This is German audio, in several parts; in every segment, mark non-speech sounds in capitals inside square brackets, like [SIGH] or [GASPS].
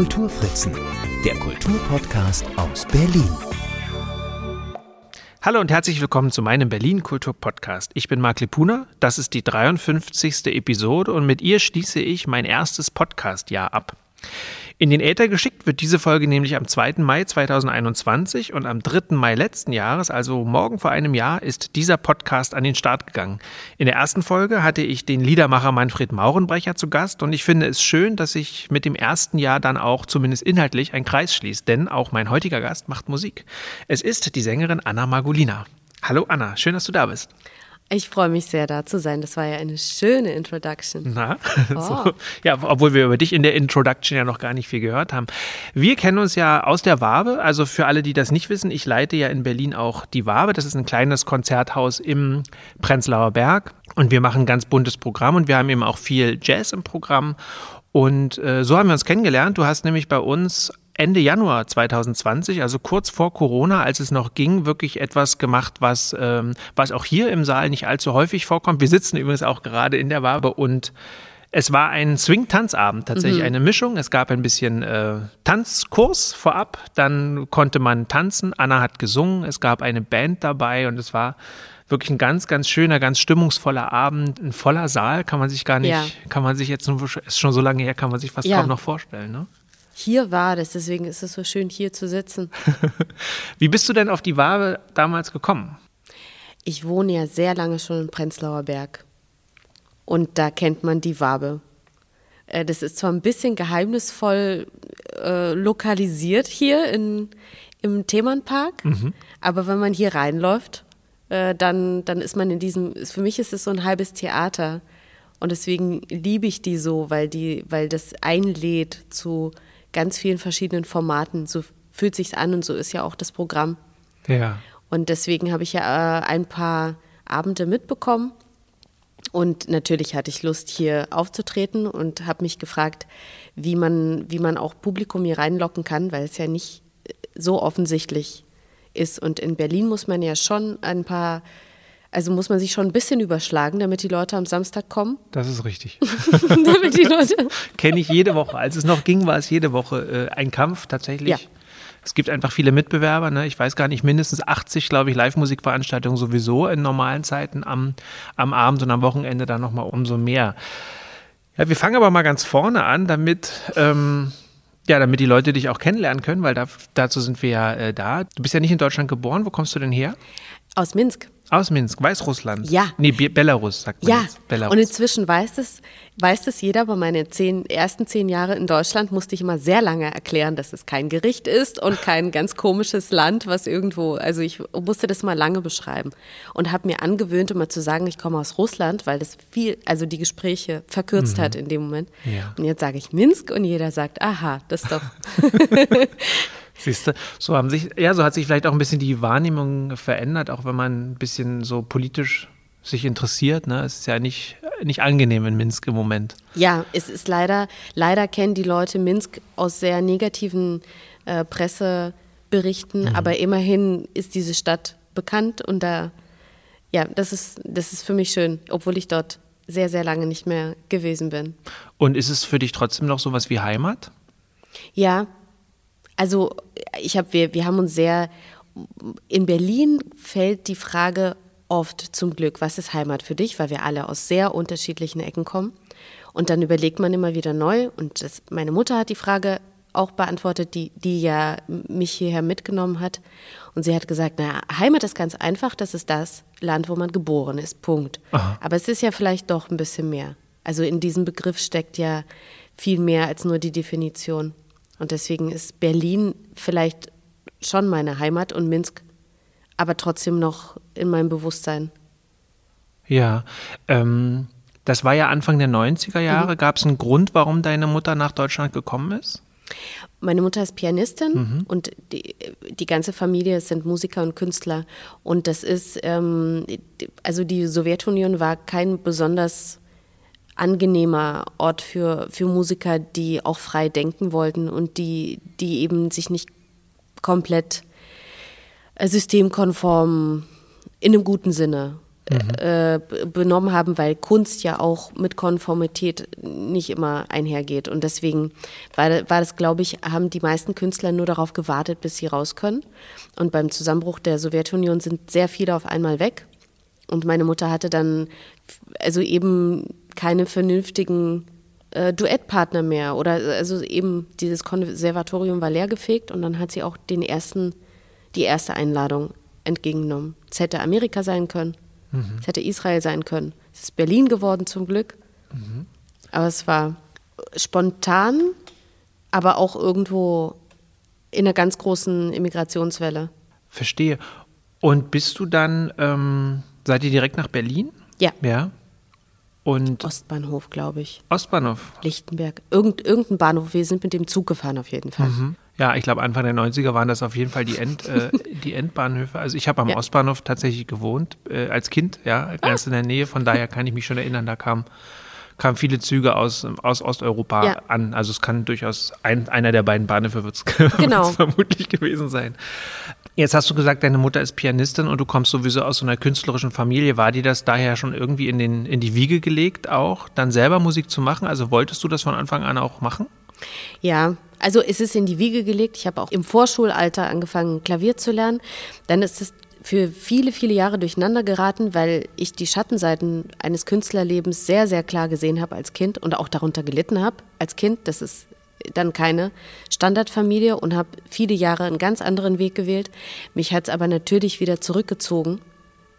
Kulturfritzen, der Kulturpodcast aus Berlin. Hallo und herzlich willkommen zu meinem Berlin Kultur Podcast. Ich bin Marc Lepuna, das ist die 53. Episode und mit ihr schließe ich mein erstes Podcast-Jahr ab. In den Äther geschickt wird diese Folge nämlich am 2. Mai 2021 und am 3. Mai letzten Jahres, also morgen vor einem Jahr, ist dieser Podcast an den Start gegangen. In der ersten Folge hatte ich den Liedermacher Manfred Maurenbrecher zu Gast und ich finde es schön, dass sich mit dem ersten Jahr dann auch zumindest inhaltlich ein Kreis schließt, denn auch mein heutiger Gast macht Musik. Es ist die Sängerin Anna Margolina. Hallo Anna, schön, dass du da bist. Ich freue mich sehr, da zu sein. Das war ja eine schöne Introduction. Na, [LAUGHS] oh. so. ja, obwohl wir über dich in der Introduction ja noch gar nicht viel gehört haben. Wir kennen uns ja aus der Wabe. Also für alle, die das nicht wissen, ich leite ja in Berlin auch die Wabe. Das ist ein kleines Konzerthaus im Prenzlauer Berg. Und wir machen ein ganz buntes Programm und wir haben eben auch viel Jazz im Programm. Und äh, so haben wir uns kennengelernt. Du hast nämlich bei uns Ende Januar 2020, also kurz vor Corona, als es noch ging, wirklich etwas gemacht, was, ähm, was auch hier im Saal nicht allzu häufig vorkommt. Wir sitzen übrigens auch gerade in der Wabe und es war ein Swing-Tanzabend, tatsächlich mhm. eine Mischung. Es gab ein bisschen äh, Tanzkurs vorab, dann konnte man tanzen. Anna hat gesungen, es gab eine Band dabei und es war wirklich ein ganz, ganz schöner, ganz stimmungsvoller Abend, ein voller Saal, kann man sich gar nicht, ja. kann man sich jetzt, schon so lange her, kann man sich fast ja. kaum noch vorstellen. Ne? Hier war das, deswegen ist es so schön, hier zu sitzen. [LAUGHS] Wie bist du denn auf die Wabe damals gekommen? Ich wohne ja sehr lange schon in Prenzlauer Berg. Und da kennt man die Wabe. Äh, das ist zwar ein bisschen geheimnisvoll äh, lokalisiert hier in, im Themannpark, mhm. aber wenn man hier reinläuft, äh, dann, dann ist man in diesem, für mich ist es so ein halbes Theater. Und deswegen liebe ich die so, weil, die, weil das einlädt zu ganz vielen verschiedenen Formaten. So fühlt sich's an und so ist ja auch das Programm. Ja. Und deswegen habe ich ja äh, ein paar Abende mitbekommen. Und natürlich hatte ich Lust, hier aufzutreten und habe mich gefragt, wie man, wie man auch Publikum hier reinlocken kann, weil es ja nicht so offensichtlich ist. Und in Berlin muss man ja schon ein paar also muss man sich schon ein bisschen überschlagen, damit die Leute am Samstag kommen. [LAUGHS] Das ist richtig. [LAUGHS] damit die Leute. [LAUGHS] Kenne ich jede Woche. Als es noch ging, war es jede Woche äh, ein Kampf tatsächlich. Ja. Es gibt einfach viele Mitbewerber. Ne? Ich weiß gar nicht, mindestens 80, glaube ich, Live-Musikveranstaltungen sowieso in normalen Zeiten am, am Abend und am Wochenende dann nochmal umso mehr. Ja, wir fangen aber mal ganz vorne an, damit. Ähm, ja, damit die Leute dich auch kennenlernen können, weil da, dazu sind wir ja äh, da. Du bist ja nicht in Deutschland geboren. Wo kommst du denn her? Aus Minsk. Aus Minsk, Weißrussland. Ja. Nee, Belarus, sagt man ja. jetzt. Belarus. Und inzwischen weiß es, weiß das jeder, aber meine zehn, ersten zehn Jahre in Deutschland musste ich immer sehr lange erklären, dass es kein Gericht ist und kein ganz komisches Land, was irgendwo, also ich musste das mal lange beschreiben und habe mir angewöhnt, immer zu sagen, ich komme aus Russland, weil das viel, also die Gespräche verkürzt mhm. hat in dem Moment. Ja. Und jetzt sage ich Minsk und jeder sagt, aha, das ist doch. [LAUGHS] Siehst du, so haben sich, ja, so hat sich vielleicht auch ein bisschen die Wahrnehmung verändert, auch wenn man ein bisschen so politisch sich interessiert. Ne? Es ist ja nicht, nicht angenehm in Minsk im Moment. Ja, es ist leider, leider kennen die Leute Minsk aus sehr negativen äh, Presseberichten, mhm. aber immerhin ist diese Stadt bekannt und da, ja, das ist, das ist für mich schön, obwohl ich dort sehr, sehr lange nicht mehr gewesen bin. Und ist es für dich trotzdem noch sowas wie Heimat? Ja, also ich habe, wir, wir haben uns sehr, in Berlin fällt die Frage oft zum Glück, was ist Heimat für dich, weil wir alle aus sehr unterschiedlichen Ecken kommen. Und dann überlegt man immer wieder neu. Und das, meine Mutter hat die Frage auch beantwortet, die, die ja mich hierher mitgenommen hat. Und sie hat gesagt, naja, Heimat ist ganz einfach, das ist das Land, wo man geboren ist, Punkt. Aha. Aber es ist ja vielleicht doch ein bisschen mehr. Also in diesem Begriff steckt ja viel mehr als nur die Definition. Und deswegen ist Berlin vielleicht schon meine Heimat und Minsk, aber trotzdem noch in meinem Bewusstsein. Ja, ähm, das war ja Anfang der 90er Jahre. Mhm. Gab es einen Grund, warum deine Mutter nach Deutschland gekommen ist? Meine Mutter ist Pianistin mhm. und die, die, ganze Familie sind Musiker und Künstler. Und das ist, ähm, also die Sowjetunion war kein besonders angenehmer Ort für, für Musiker, die auch frei denken wollten und die, die eben sich nicht komplett äh, systemkonform in einem guten Sinne äh, b- benommen haben, weil Kunst ja auch mit Konformität nicht immer einhergeht. Und deswegen war, war das, glaube ich, haben die meisten Künstler nur darauf gewartet, bis sie raus können. Und beim Zusammenbruch der Sowjetunion sind sehr viele auf einmal weg. Und meine Mutter hatte dann also eben keine vernünftigen äh, Duettpartner mehr. Oder also eben dieses Konservatorium war leergefegt und dann hat sie auch den ersten, die erste Einladung entgegengenommen. Es hätte Amerika sein können, es hätte Israel sein können. Es ist Berlin geworden zum Glück. Aber es war spontan, aber auch irgendwo in einer ganz großen Immigrationswelle. Verstehe. Und bist du dann, ähm, seid ihr direkt nach Berlin? Ja, Ja. Und Ostbahnhof, glaube ich. Ostbahnhof. Lichtenberg. Irgend, irgendein Bahnhof. Wir sind mit dem Zug gefahren auf jeden Fall. Ja, ich glaube, Anfang der 90er waren das auf jeden Fall die, End, äh, [LAUGHS] die Endbahnhöfe. Also ich habe am Ja. Ostbahnhof tatsächlich gewohnt, äh, als Kind, ja, ganz in der Nähe. Von daher kann ich mich schon erinnern, da kamen kamen viele Züge aus, aus Osteuropa Ja. an. Also es kann durchaus ein, einer der beiden Bahnhöfe [LAUGHS] Genau. vermutlich gewesen sein. Jetzt hast du gesagt, deine Mutter ist Pianistin und du kommst sowieso aus so einer künstlerischen Familie. War dir das daher schon irgendwie in, den, in die Wiege gelegt, auch dann selber Musik zu machen? Also wolltest du das von Anfang an auch machen? Ja, also es ist in die Wiege gelegt. Ich habe auch im Vorschulalter angefangen, Klavier zu lernen. Dann ist es für viele, viele Jahre durcheinander geraten, weil ich die Schattenseiten eines Künstlerlebens sehr, sehr klar gesehen habe als Kind und auch darunter gelitten habe als Kind. Das ist dann keine Standardfamilie und habe viele Jahre einen ganz anderen Weg gewählt. Mich hat es aber natürlich wieder zurückgezogen,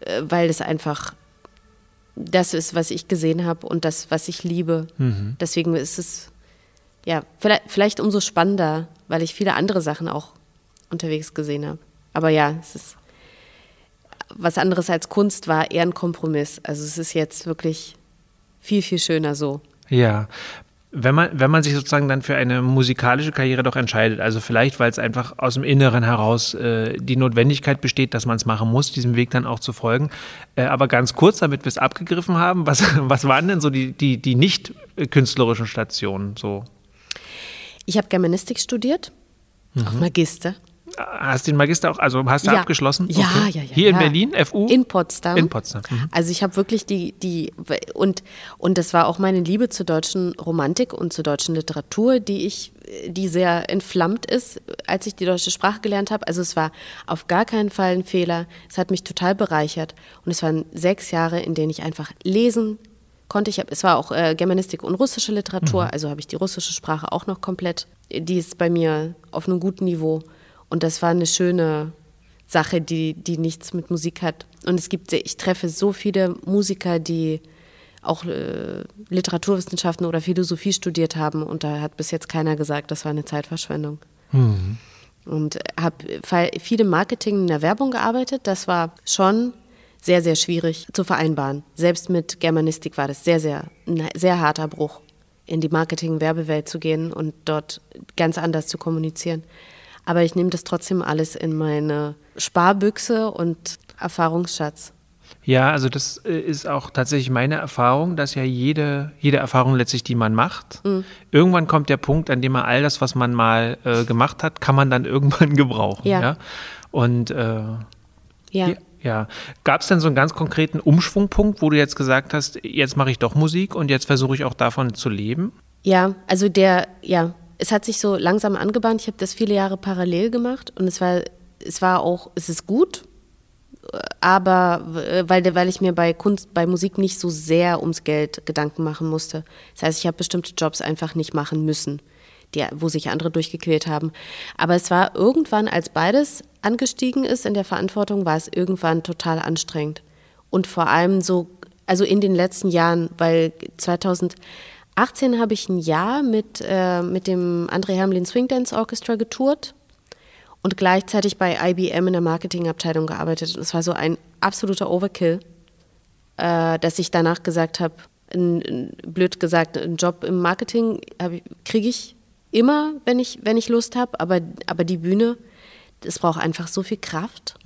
äh, weil es einfach das ist, was ich gesehen habe und das, was ich liebe. Deswegen ist es ja, vielleicht, vielleicht umso spannender, weil ich viele andere Sachen auch unterwegs gesehen habe. Aber ja, es ist was anderes als Kunst war eher ein Kompromiss. Also es ist jetzt wirklich viel, viel schöner so. Ja. Wenn man, wenn man sich sozusagen dann für eine musikalische Karriere doch entscheidet, also vielleicht, weil es einfach aus dem Inneren heraus äh, die Notwendigkeit besteht, dass man es machen muss, diesem Weg dann auch zu folgen. Äh, aber ganz kurz, damit wir es abgegriffen haben, was, [LAUGHS] was waren denn so die, die, die nicht äh, künstlerischen Stationen? So? Ich habe Germanistik studiert, auch Magister. Hast den Magister auch, also hast du Ja. abgeschlossen? Ja, Okay. ja, ja. Hier in ja. Berlin, FU? In Potsdam. In Potsdam. Mhm. Also ich habe wirklich die, die, und, und das war auch meine Liebe zur deutschen Romantik und zur deutschen Literatur, die ich, die sehr entflammt ist, als ich die deutsche Sprache gelernt habe. Also es war auf gar keinen Fall ein Fehler. Es hat mich total bereichert. Und es waren sechs Jahre, in denen ich einfach lesen konnte. Ich hab, es war auch äh, Germanistik und russische Literatur, also habe ich die russische Sprache auch noch komplett. Die ist bei mir auf einem guten Niveau. Und das war eine schöne Sache, die, die nichts mit Musik hat. Und es gibt, ich treffe so viele Musiker, die auch äh, Literaturwissenschaften oder Philosophie studiert haben und da hat bis jetzt keiner gesagt, das war eine Zeitverschwendung. Und habe viele Marketing in der Werbung gearbeitet. Das war schon sehr, sehr schwierig zu vereinbaren. Selbst mit Germanistik war das sehr, sehr, ein sehr harter Bruch, in die Marketing-Werbewelt zu gehen und dort ganz anders zu kommunizieren. Aber ich nehme das trotzdem alles in meine Sparbüchse und Erfahrungsschatz. Ja, also das äh, ist auch tatsächlich meine Erfahrung, dass ja jede, jede Erfahrung letztlich, die man macht, Mhm. irgendwann kommt der Punkt, an dem man all das, was man mal äh, gemacht hat, kann man dann [LAUGHS] irgendwann gebrauchen. Ja. Ja. Und äh, Ja. ja. ja. Gab es denn so einen ganz konkreten Umschwungpunkt, wo du jetzt gesagt hast, jetzt mache ich doch Musik und jetzt versuche ich auch davon zu leben? Ja, also der, ja, es hat sich so langsam angebahnt. Ich habe das viele Jahre parallel gemacht und es war, es war auch, es ist gut, aber äh, weil, weil ich mir bei Kunst, bei Musik nicht so sehr ums Geld Gedanken machen musste. Das heißt, ich habe bestimmte Jobs einfach nicht machen müssen, die, wo sich andere durchgequält haben. Aber es war irgendwann, als beides angestiegen ist in der Verantwortung, war es irgendwann total anstrengend. Und vor allem so, also in den letzten Jahren, weil 2018 habe ich ein Jahr mit, äh, mit dem André Hamlin Swing Dance Orchestra getourt und gleichzeitig bei IBM in der Marketingabteilung gearbeitet. Und es war so ein absoluter Overkill, äh, dass ich danach gesagt habe, blöd gesagt, einen Job im Marketing kriege ich immer, wenn ich, wenn ich Lust habe, aber, aber die Bühne, das braucht einfach so viel Kraft.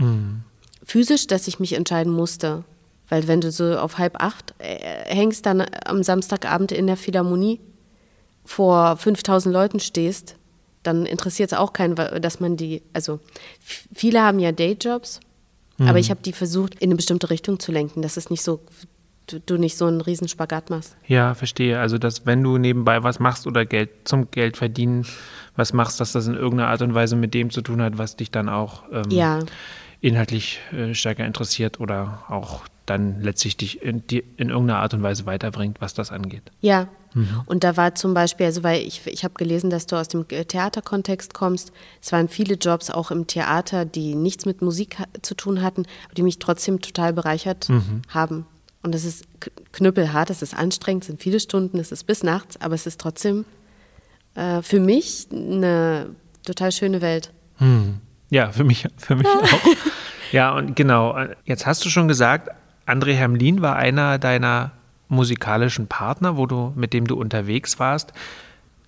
Physisch, dass ich mich entscheiden musste. Weil wenn du so auf halb acht äh, hängst, dann am Samstagabend in der Philharmonie vor 5000 Leuten stehst, dann interessiert es auch keinen, dass man die, also viele haben ja Dayjobs Mhm. Aber ich habe die versucht, in eine bestimmte Richtung zu lenken, dass es nicht so du, du nicht so einen Riesenspagat machst. Ja, verstehe. Also, dass wenn du nebenbei was machst oder Geld zum Geld verdienen was machst, dass das in irgendeiner Art und Weise mit dem zu tun hat, was dich dann auch ähm, ja. inhaltlich äh, stärker interessiert oder auch dann letztlich dich in, die, in irgendeiner Art und Weise weiterbringt, was das angeht. Ja. Mhm. Und da war zum Beispiel, also weil ich, ich habe gelesen, dass du aus dem Theaterkontext kommst. Es waren viele Jobs auch im Theater, die nichts mit Musik zu tun hatten, aber die mich trotzdem total bereichert mhm. haben. Und es ist knüppelhart, es ist anstrengend, es sind viele Stunden, es ist bis nachts, aber es ist trotzdem äh, für mich eine total schöne Welt. Hm. Ja, für mich, für mich [LAUGHS] auch. Ja, und genau, jetzt hast du schon gesagt, André Hermlin war einer deiner musikalischen Partner, wo du, mit dem du unterwegs warst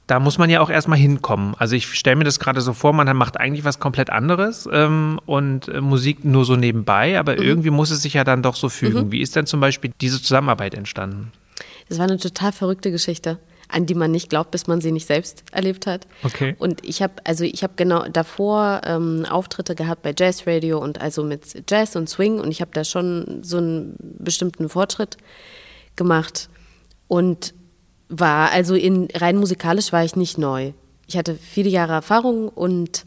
da muss man ja auch erstmal hinkommen. Also ich stelle mir das gerade so vor, man macht eigentlich was komplett anderes ähm, und äh, Musik nur so nebenbei, aber mhm. irgendwie muss es sich ja dann doch so fügen. Mhm. Wie ist denn zum Beispiel diese Zusammenarbeit entstanden? Das war eine total verrückte Geschichte, an die man nicht glaubt, bis man sie nicht selbst erlebt hat. Okay. Und ich habe also ich habe genau davor ähm, Auftritte gehabt bei Jazz Radio und also mit Jazz und Swing und ich habe da schon so einen bestimmten Fortschritt gemacht und war. Also in rein musikalisch war ich nicht neu. Ich hatte viele Jahre Erfahrung und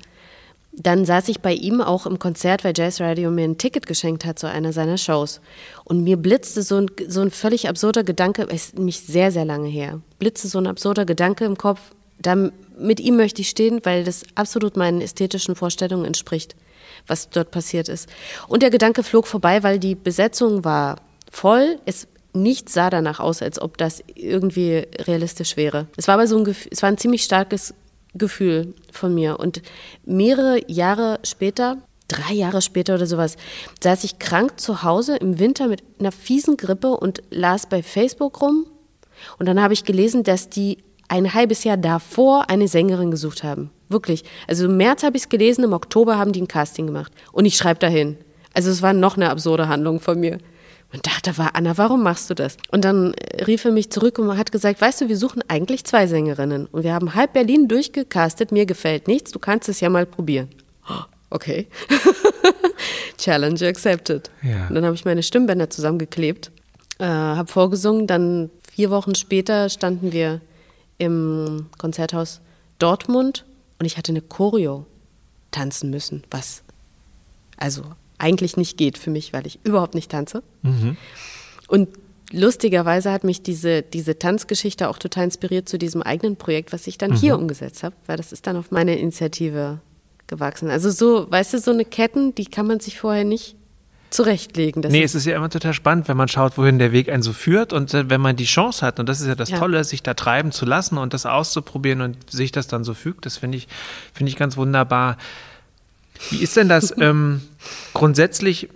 dann saß ich bei ihm auch im Konzert, weil Jazz Radio mir ein Ticket geschenkt hat zu einer seiner Shows. Und mir blitzte so ein, so ein völlig absurder Gedanke, ist nämlich sehr, sehr lange her, blitzte so ein absurder Gedanke im Kopf, da, mit ihm möchte ich stehen, weil das absolut meinen ästhetischen Vorstellungen entspricht, was dort passiert ist. Und der Gedanke flog vorbei, weil die Besetzung war voll, es nichts sah danach aus, als ob das irgendwie realistisch wäre. Es war aber so ein es war ein ziemlich starkes Gefühl von mir. Und mehrere Jahre später, drei Jahre später oder sowas, saß ich krank zu Hause im Winter mit einer fiesen Grippe und las bei Facebook rum. Und dann habe ich gelesen, dass die ein halbes Jahr davor eine Sängerin gesucht haben. Wirklich. Also im März habe ich es gelesen, im Oktober haben die ein Casting gemacht. Und ich schreibe dahin. Also es war noch eine absurde Handlung von mir. Und dachte, war Anna, warum machst du das? Und dann rief er mich zurück und hat gesagt, weißt du, wir suchen eigentlich zwei Sängerinnen. Und wir haben halb Berlin durchgecastet, mir gefällt nichts, du kannst es ja mal probieren. [GASPS] Okay. [LAUGHS] Challenge accepted. Ja. Und dann habe ich meine Stimmbänder zusammengeklebt, äh, habe vorgesungen, dann vier Wochen später standen wir im Konzerthaus Dortmund und ich hatte eine Choreo tanzen müssen, was also eigentlich nicht geht für mich, weil ich überhaupt nicht tanze. Mhm. Und lustigerweise hat mich diese, diese Tanzgeschichte auch total inspiriert zu diesem eigenen Projekt, was ich dann mhm. hier umgesetzt habe, weil das ist dann auf meine Initiative gewachsen. Also so, weißt du, so eine Ketten, die kann man sich vorher nicht zurechtlegen. Das nee, es ist ja immer total spannend, wenn man schaut, wohin der Weg einen so führt und äh, wenn man die Chance hat, und das ist ja das ja. Tolle, sich da treiben zu lassen und das auszuprobieren und sich das dann so fügt, das finde ich, finde ich ganz wunderbar. Wie ist denn das ähm, grundsätzlich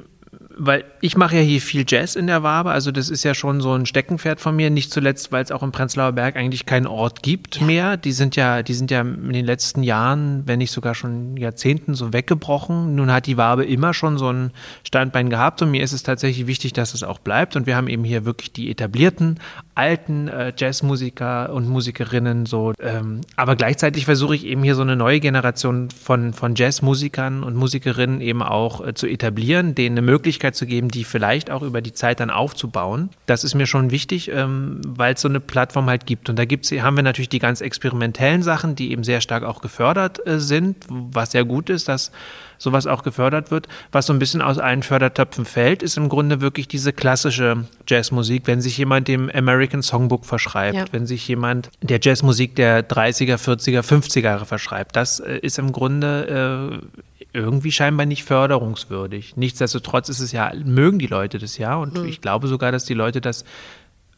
weil ich mache ja hier viel Jazz in der Wabe, also das ist ja schon so ein Steckenpferd von mir, nicht zuletzt, weil es auch im Prenzlauer Berg eigentlich keinen Ort gibt ja. mehr. Die sind ja, die sind ja in den letzten Jahren, wenn nicht sogar schon Jahrzehnten so weggebrochen. Nun hat die Wabe immer schon so ein Standbein gehabt und mir ist es tatsächlich wichtig, dass es auch bleibt. Und wir haben eben hier wirklich die etablierten alten äh, Jazzmusiker und Musikerinnen so. Ähm, aber gleichzeitig versuche ich eben hier so eine neue Generation von, von Jazzmusikern und Musikerinnen eben auch äh, zu etablieren, denen eine Möglichkeit Möglichkeit zu geben, die vielleicht auch über die Zeit dann aufzubauen. Das ist mir schon wichtig, ähm, weil es so eine Plattform halt gibt. Und da gibt's, haben wir natürlich die ganz experimentellen Sachen, die eben sehr stark auch gefördert äh, sind, was sehr gut ist, dass sowas auch gefördert wird. Was so ein bisschen aus allen Fördertöpfen fällt, ist im Grunde wirklich diese klassische Jazzmusik, wenn sich jemand dem American Songbook verschreibt, ja. wenn sich jemand der Jazzmusik der 30er, 40er, 50er Jahre verschreibt. Das äh, ist im Grunde äh, irgendwie scheinbar nicht förderungswürdig. Nichtsdestotrotz ist es ja, mögen die Leute das ja und mhm. ich glaube sogar, dass die Leute das,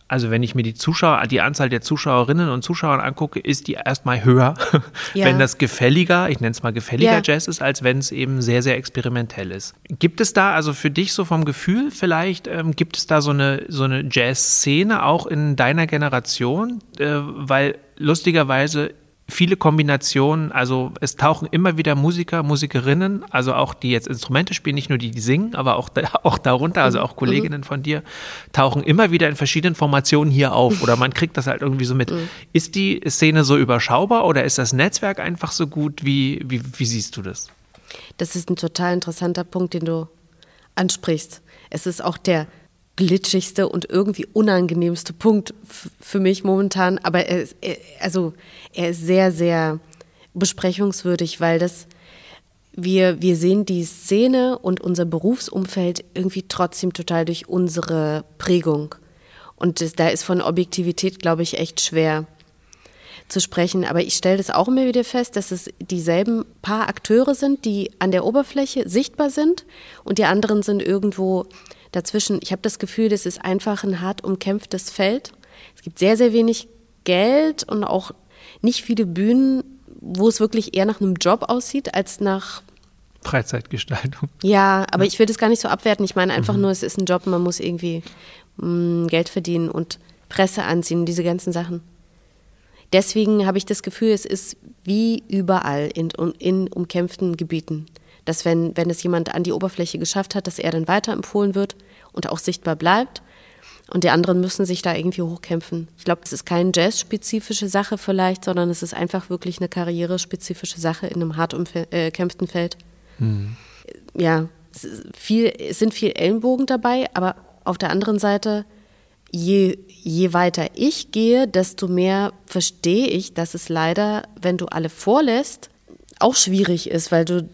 also wenn ich mir die Zuschauer, die Anzahl der Zuschauerinnen und Zuschauer angucke, ist die erstmal höher, [LAUGHS] ja. wenn das gefälliger, ich nenne es mal gefälliger ja. Jazz ist, als wenn es eben sehr, sehr experimentell ist. Gibt es da, also für dich so vom Gefühl vielleicht, ähm, gibt es da so eine, so eine Jazz-Szene auch in deiner Generation? Äh, weil lustigerweise viele Kombinationen, also es tauchen immer wieder Musiker, Musikerinnen, also auch die jetzt Instrumente spielen, nicht nur die, die singen, aber auch, [LAUGHS] auch darunter, also auch mhm. Kolleginnen von dir, tauchen immer wieder in verschiedenen Formationen hier auf oder man kriegt das halt irgendwie so mit. Mhm. Ist die Szene so überschaubar oder ist das Netzwerk einfach so gut? Wie, wie, wie siehst du das? Das ist ein total interessanter Punkt, den du ansprichst. Es ist auch der glitschigste und irgendwie unangenehmste Punkt für mich momentan, aber er ist, also er ist sehr, sehr besprechungswürdig, weil das wir, wir sehen die Szene und unser Berufsumfeld irgendwie trotzdem total durch unsere Prägung. Und das, da ist von Objektivität, glaube ich, echt schwer zu sprechen. Aber ich stelle das auch immer wieder fest, dass es dieselben paar Akteure sind, die an der Oberfläche sichtbar sind und die anderen sind irgendwo dazwischen. Ich habe das Gefühl, das ist einfach ein hart umkämpftes Feld. Es gibt sehr, sehr wenig Geld und auch nicht viele Bühnen, wo es wirklich eher nach einem Job aussieht, als nach Freizeitgestaltung. [LAUGHS] Ja, aber ich will das gar nicht so abwerten. Ich meine einfach mhm. nur, es ist ein Job, man muss irgendwie mh, mm, Geld verdienen und Presse anziehen, diese ganzen Sachen. Deswegen habe ich das Gefühl, es ist wie überall in, in umkämpften Gebieten, dass wenn, wenn es jemand an die Oberfläche geschafft hat, dass er dann weiterempfohlen wird und auch sichtbar bleibt. Und die anderen müssen sich da irgendwie hochkämpfen. Ich glaube, es ist keine jazzspezifische Sache vielleicht, sondern es ist einfach wirklich eine karrierespezifische Sache in einem hart umkämpften äh, Feld. Mhm. Ja, es, viel, es sind viel Ellenbogen dabei, aber auf der anderen Seite je, je weiter ich gehe, desto mehr verstehe ich, dass es leider, wenn du alle vorlässt, auch schwierig ist, weil du.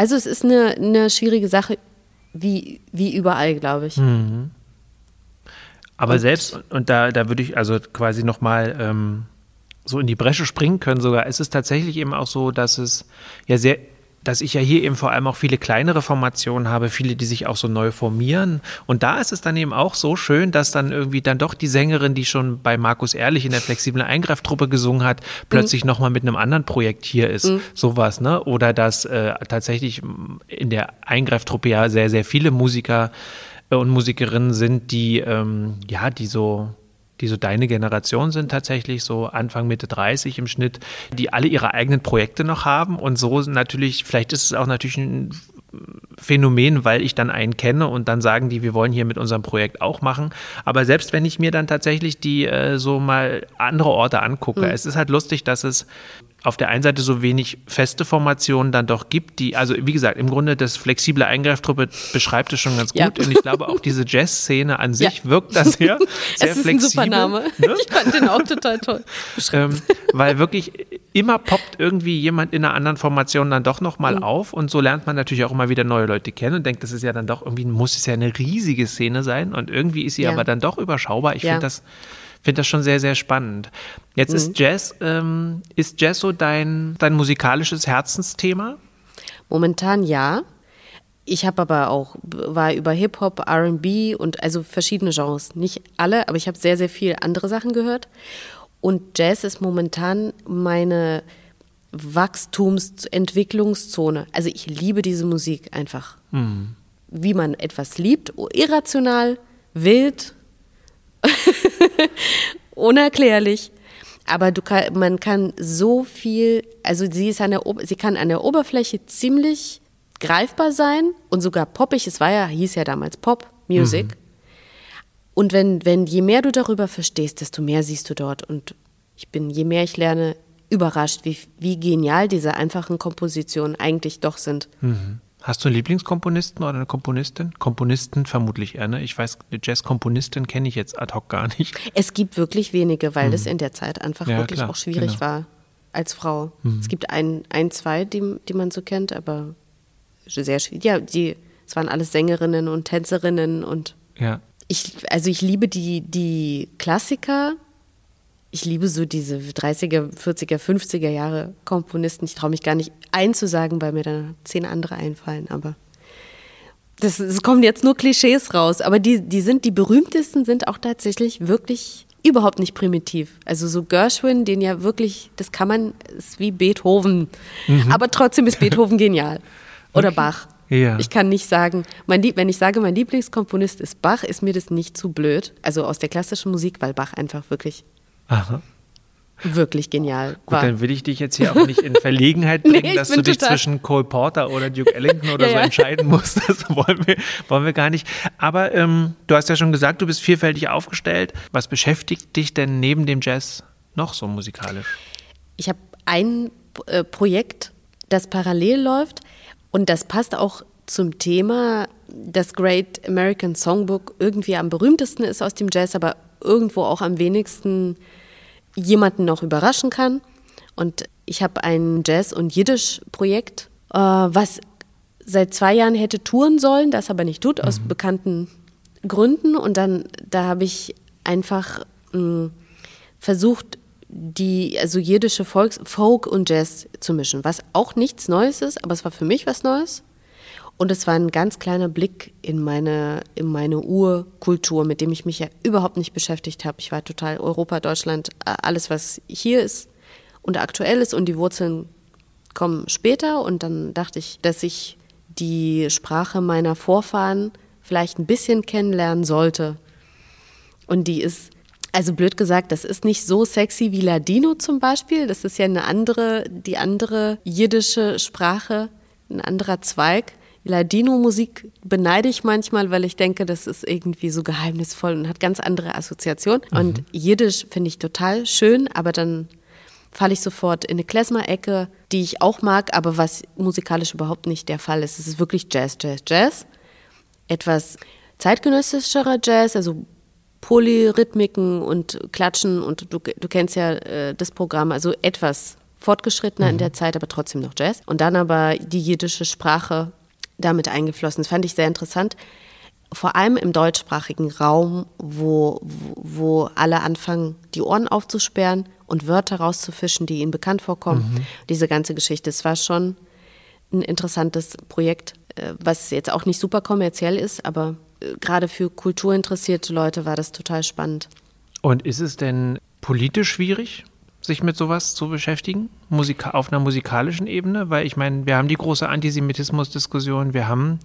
Also es ist eine, eine schwierige Sache, wie, wie überall, glaube ich. Mhm. Aber und, selbst, und da, da würde ich also quasi nochmal ähm, so in die Bresche springen können sogar, ist es tatsächlich eben auch so, dass es ja sehr dass ich ja hier eben vor allem auch viele kleinere Formationen habe, viele, die sich auch so neu formieren. Und da ist es dann eben auch so schön, dass dann irgendwie dann doch die Sängerin, die schon bei Markus Ehrlich in der flexiblen Eingreiftruppe gesungen hat, plötzlich mhm. nochmal mit einem anderen Projekt hier ist. Mhm. Sowas, ne? Oder dass äh, tatsächlich in der Eingreiftruppe ja sehr, sehr viele Musiker äh, und Musikerinnen sind, die, ähm, ja, die so die so deine Generation sind, tatsächlich so Anfang, Mitte 30 im Schnitt, die alle ihre eigenen Projekte noch haben und so natürlich, vielleicht ist es auch natürlich ein Phänomen, weil ich dann einen kenne und dann sagen die, wir wollen hier mit unserem Projekt auch machen. Aber selbst wenn ich mir dann tatsächlich die äh, so mal andere Orte angucke, mhm. es ist halt lustig, dass es auf der einen Seite so wenig feste Formationen dann doch gibt, die, also wie gesagt, im Grunde das flexible Eingreiftruppe beschreibt es schon ganz gut. Ja. Und ich glaube auch diese Jazz-Szene an sich ja. wirkt das sehr, [LAUGHS] sehr es ist flexibel. Ein super Name. Ne? Ich fand den auch total toll. Ähm, weil wirklich immer poppt irgendwie jemand in einer anderen Formation dann doch nochmal mhm. auf und so lernt man natürlich auch immer wieder neue Leute kennen und denkt, das ist ja dann doch irgendwie, muss es ja eine riesige Szene sein und irgendwie ist sie ja. aber dann doch überschaubar. Ich finde das finde das schon sehr, sehr spannend. Jetzt mhm. ist Jazz, ähm, ist Jazz so dein, dein musikalisches Herzensthema? Momentan ja. Ich habe aber auch, war über Hip-Hop, RB und also verschiedene Genres. Nicht alle, aber ich habe sehr, sehr viel andere Sachen gehört. Und Jazz ist momentan meine Wachstumsentwicklungszone. Also ich liebe diese Musik einfach. Mhm. Wie man etwas liebt, irrational, wild, [LAUGHS] unerklärlich. Aber du kann, man kann so viel, also sie ist an der, sie kann an der Oberfläche ziemlich greifbar sein und sogar poppig. Es war ja, hieß ja damals Pop Music. Mhm. Und wenn, wenn, je mehr du darüber verstehst, desto mehr siehst du dort. Und ich bin, je mehr ich lerne, überrascht, wie, wie genial diese einfachen Kompositionen eigentlich doch sind. Mhm. Hast du einen Lieblingskomponisten oder eine Komponistin? Komponisten vermutlich eher, ne? Ich weiß, eine Jazzkomponistin kenne ich jetzt ad hoc gar nicht. Es gibt wirklich wenige, weil mhm. das in der Zeit einfach ja, wirklich klar, auch schwierig genau. war als Frau. Mhm. Es gibt ein, ein, zwei, die, die man so kennt, aber sehr schwierig. Ja, die, es waren alles Sängerinnen und Tänzerinnen und ja. Ich, also ich liebe die, die Klassiker, ich liebe so diese 30er, 40er, 50er Jahre Komponisten. Ich traue mich gar nicht einzusagen, weil mir dann zehn andere einfallen, aber das, es kommen jetzt nur Klischees raus. Aber die, die sind, die berühmtesten sind auch tatsächlich wirklich überhaupt nicht primitiv. Also so Gershwin, den ja wirklich, das kann man, ist wie Beethoven. Mhm. Aber trotzdem ist Beethoven genial. Oder okay. Bach. Ja. Ich kann nicht sagen, mein, wenn ich sage, mein Lieblingskomponist ist Bach, ist mir das nicht zu blöd. Also aus der klassischen Musik, weil Bach einfach wirklich Aha. Wirklich genial. Gut, war. dann will ich dich jetzt hier auch nicht in Verlegenheit [LAUGHS] bringen, nee, dass du dich zwischen Cole Porter oder Duke Ellington [LAUGHS] oder ja, so ja. entscheiden musst. [LAUGHS] Das wollen wir, wollen wir gar nicht. Aber ähm, du hast ja schon gesagt, du bist vielfältig aufgestellt. Was beschäftigt dich denn neben dem Jazz noch so musikalisch? Ich habe ein äh, Projekt, das parallel läuft und das passt auch zum Thema das Great American Songbook irgendwie am berühmtesten ist aus dem Jazz, aber irgendwo auch am wenigsten jemanden noch überraschen kann. Und ich habe ein Jazz- und Jiddisch-Projekt, äh, was seit zwei Jahren hätte touren sollen, das aber nicht tut, aus mhm. bekannten Gründen. Und dann, da habe ich einfach mh, mm, versucht, die, also jiddische Volks Folk und Jazz zu mischen, was auch nichts Neues ist, aber es war für mich was Neues. Und es war ein ganz kleiner Blick in meine, in meine Urkultur, mit dem ich mich ja überhaupt nicht beschäftigt habe. Ich war total Europa, Deutschland, alles, was hier ist und aktuell ist und die Wurzeln kommen später. Und dann dachte ich, dass ich die Sprache meiner Vorfahren vielleicht ein bisschen kennenlernen sollte. Und die ist, also blöd gesagt, das ist nicht so sexy wie Ladino zum Beispiel. Das ist ja eine andere, die andere jiddische Sprache, ein anderer Zweig. Ladino-Musik beneide ich manchmal, weil ich denke, das ist irgendwie so geheimnisvoll und hat ganz andere Assoziationen. Mhm. Und Jiddisch finde ich total schön, aber dann falle ich sofort in eine Klezmer-Ecke, die ich auch mag, aber was musikalisch überhaupt nicht der Fall ist. Es ist wirklich Jazz, Jazz, Jazz. Etwas zeitgenössischerer Jazz, also Polyrhythmiken und Klatschen und du, du kennst ja äh, das Programm, also etwas fortgeschrittener mhm. in der Zeit, aber trotzdem noch Jazz. Und dann aber die jiddische Sprache damit eingeflossen. Das fand ich sehr interessant. Vor allem im deutschsprachigen Raum, wo, wo alle anfangen, die Ohren aufzusperren und Wörter rauszufischen, die ihnen bekannt vorkommen. Mhm. Diese ganze Geschichte. Es war schon ein interessantes Projekt, äh, was jetzt auch nicht super kommerziell ist, aber gerade für kulturinteressierte Leute war das total spannend. Und ist es denn politisch schwierig, sich mit sowas zu beschäftigen, Musika auf einer musikalischen Ebene? Weil ich meine, wir haben die große Antisemitismus-Diskussion, wir haben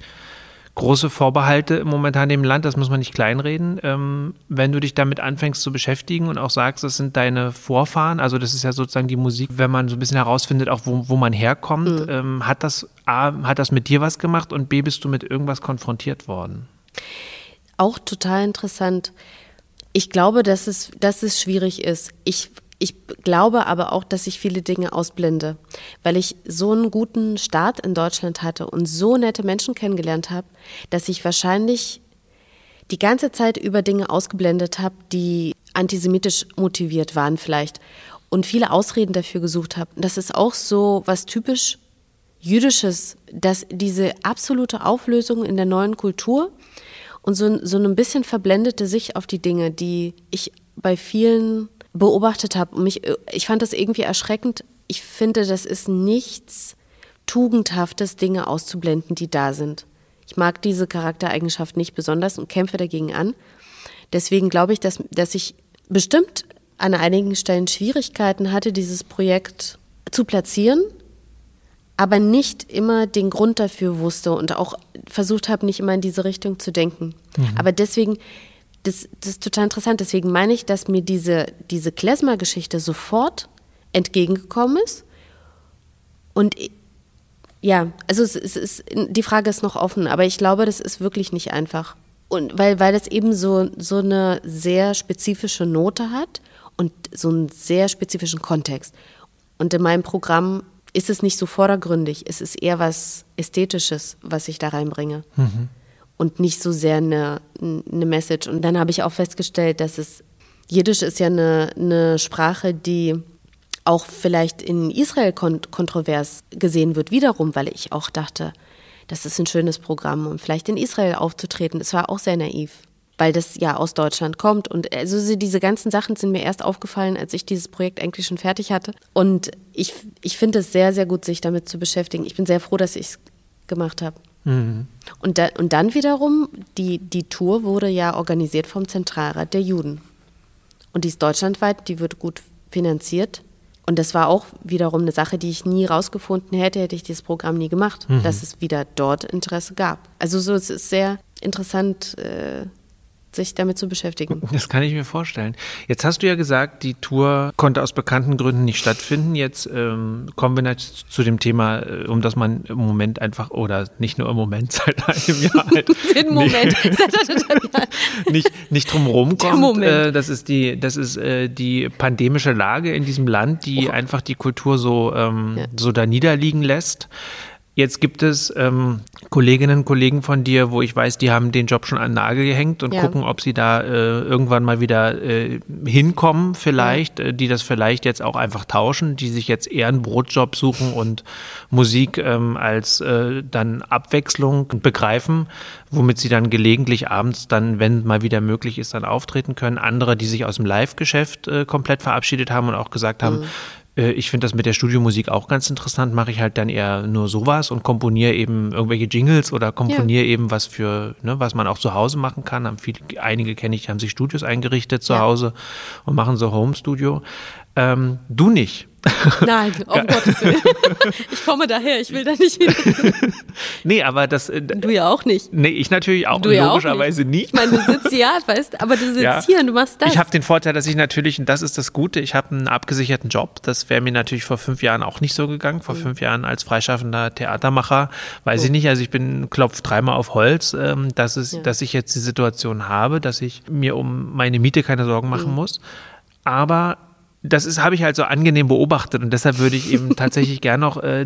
große Vorbehalte im momentan im Land, das muss man nicht kleinreden. Ähm, wenn du dich damit anfängst zu beschäftigen und auch sagst, das sind deine Vorfahren, also das ist ja sozusagen die Musik, wenn man so ein bisschen herausfindet, auch wo, wo man herkommt, mhm. ähm, hat, das, A, hat das mit dir was gemacht und B, bist du mit irgendwas konfrontiert worden? Auch total interessant. Ich glaube, dass es, dass es schwierig ist. Ich ich glaube aber auch, dass ich viele Dinge ausblende, weil ich so einen guten Start in Deutschland hatte und so nette Menschen kennengelernt habe, dass ich wahrscheinlich die ganze Zeit über Dinge ausgeblendet habe, die antisemitisch motiviert waren vielleicht und viele Ausreden dafür gesucht habe. Das ist auch so was typisch Jüdisches, dass diese absolute Auflösung in der neuen Kultur und so, so ein bisschen verblendete Sicht auf die Dinge, die ich bei vielen beobachtet habe. Und mich, ich fand das irgendwie erschreckend. Ich finde, das ist nichts Tugendhaftes, Dinge auszublenden, die da sind. Ich mag diese Charaktereigenschaft nicht besonders und kämpfe dagegen an. Deswegen glaube ich, dass, dass ich bestimmt an einigen Stellen Schwierigkeiten hatte, dieses Projekt zu platzieren, aber nicht immer den Grund dafür wusste und auch versucht habe, nicht immer in diese Richtung zu denken. Mhm. Aber deswegen das, das ist total interessant. Deswegen meine ich, dass mir diese, diese Klezmer-Geschichte sofort entgegengekommen ist. Und ja, also es, es ist, die Frage ist noch offen, aber ich glaube, das ist wirklich nicht einfach. Und weil, weil das eben so, so eine sehr spezifische Note hat und so einen sehr spezifischen Kontext. Und in meinem Programm ist es nicht so vordergründig, es ist eher was Ästhetisches, was ich da reinbringe. Mhm und nicht so sehr eine, eine Message. Und dann habe ich auch festgestellt, dass es, Jiddisch ist ja eine, eine Sprache, die auch vielleicht in Israel kont kontrovers gesehen wird, wiederum, weil ich auch dachte, das ist ein schönes Programm, um vielleicht in Israel aufzutreten. Das war auch sehr naiv, weil das ja aus Deutschland kommt. Und also diese ganzen Sachen sind mir erst aufgefallen, als ich dieses Projekt eigentlich schon fertig hatte. Und ich, ich finde es sehr, sehr gut, sich damit zu beschäftigen. Ich bin sehr froh, dass ich es gemacht habe. Mhm. Und, da, und dann wiederum, die, die Tour wurde ja organisiert vom Zentralrat der Juden. Und die ist deutschlandweit, die wird gut finanziert. Und das war auch wiederum eine Sache, die ich nie rausgefunden hätte, hätte ich dieses Programm nie gemacht, mhm. dass es wieder dort Interesse gab. Also so, es ist sehr interessant, äh, sich damit zu beschäftigen. Das kann ich mir vorstellen. Jetzt hast du ja gesagt, die Tour konnte aus bekannten Gründen nicht stattfinden. Jetzt ähm, kommen wir zu dem Thema, äh, um das man im Moment einfach, oder nicht nur im Moment, [LAUGHS] seit einem Jahr [LAUGHS] halt. [LAUGHS] Im Moment. nicht, nicht drumherum kommt. Äh, das ist, die, das ist äh, die pandemische Lage in diesem Land, die oh. einfach die Kultur so, ähm, ja. so da niederliegen lässt. Jetzt gibt es ähm, Kolleginnen und Kollegen von dir, wo ich weiß, die haben den Job schon an den Nagel gehängt und Ja. gucken, ob sie da äh, irgendwann mal wieder äh, hinkommen, vielleicht, äh, die das vielleicht jetzt auch einfach tauschen, die sich jetzt eher einen Brotjob suchen und Musik ähm, als äh, dann Abwechslung begreifen, womit sie dann gelegentlich abends dann, wenn mal wieder möglich ist, dann auftreten können. Andere, die sich aus dem Live-Geschäft äh, komplett verabschiedet haben und auch gesagt haben, äh, ich finde das mit der Studiomusik auch ganz interessant, mache ich halt dann eher nur sowas und komponiere eben irgendwelche Jingles oder komponiere eben was für, ne, was man auch zu Hause machen kann. Haben viele, einige kenne ich, haben sich Studios eingerichtet zu Ja. Hause und machen so Home-Studio. Ähm, du nicht. [LAUGHS] Nein, um Gottes Willen. [LAUGHS] Ich komme daher, ich will da nicht wieder. [LAUGHS] Nee, aber das, äh, Du ja auch nicht. nee, ich natürlich auch, Du ja auch logischerweise nicht. nicht. Ich meine, du sitzt ja, weißt aber du sitzt Ja. hier und du machst das. Ich habe den Vorteil, dass ich natürlich, und das ist das Gute, ich habe einen abgesicherten Job. Das wäre mir natürlich vor fünf Jahren auch nicht so gegangen. Mhm. Vor fünf Jahren als freischaffender Theatermacher, weiß ich nicht. Also ich bin klopf dreimal auf Holz, ähm, dass, es, dass ich jetzt die Situation habe, dass ich mir um meine Miete keine Sorgen machen Mhm. muss. Aber das ist, habe ich halt so angenehm beobachtet und deshalb würde ich eben [LAUGHS] tatsächlich gern noch äh,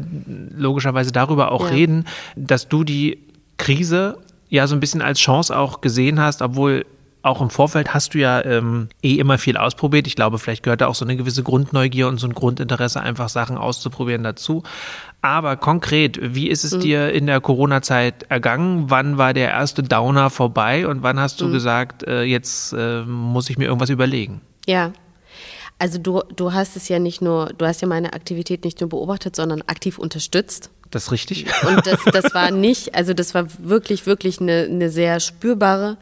logischerweise darüber auch Ja. reden, dass du die Krise ja so ein bisschen als Chance auch gesehen hast, obwohl auch im Vorfeld hast du ja ähm, eh immer viel ausprobiert. Ich glaube, vielleicht gehört da auch so eine gewisse Grundneugier und so ein Grundinteresse, einfach Sachen auszuprobieren dazu. Aber konkret, wie ist es dir in der Corona-Zeit ergangen? Wann war der erste Downer vorbei und wann hast du gesagt, äh, jetzt äh, muss ich mir irgendwas überlegen? Ja. Also du, du hast es ja nicht nur, du hast ja meine Aktivität nicht nur beobachtet, sondern aktiv unterstützt. Das ist richtig? Und das, das war nicht, also das war wirklich, wirklich eine, eine sehr spürbare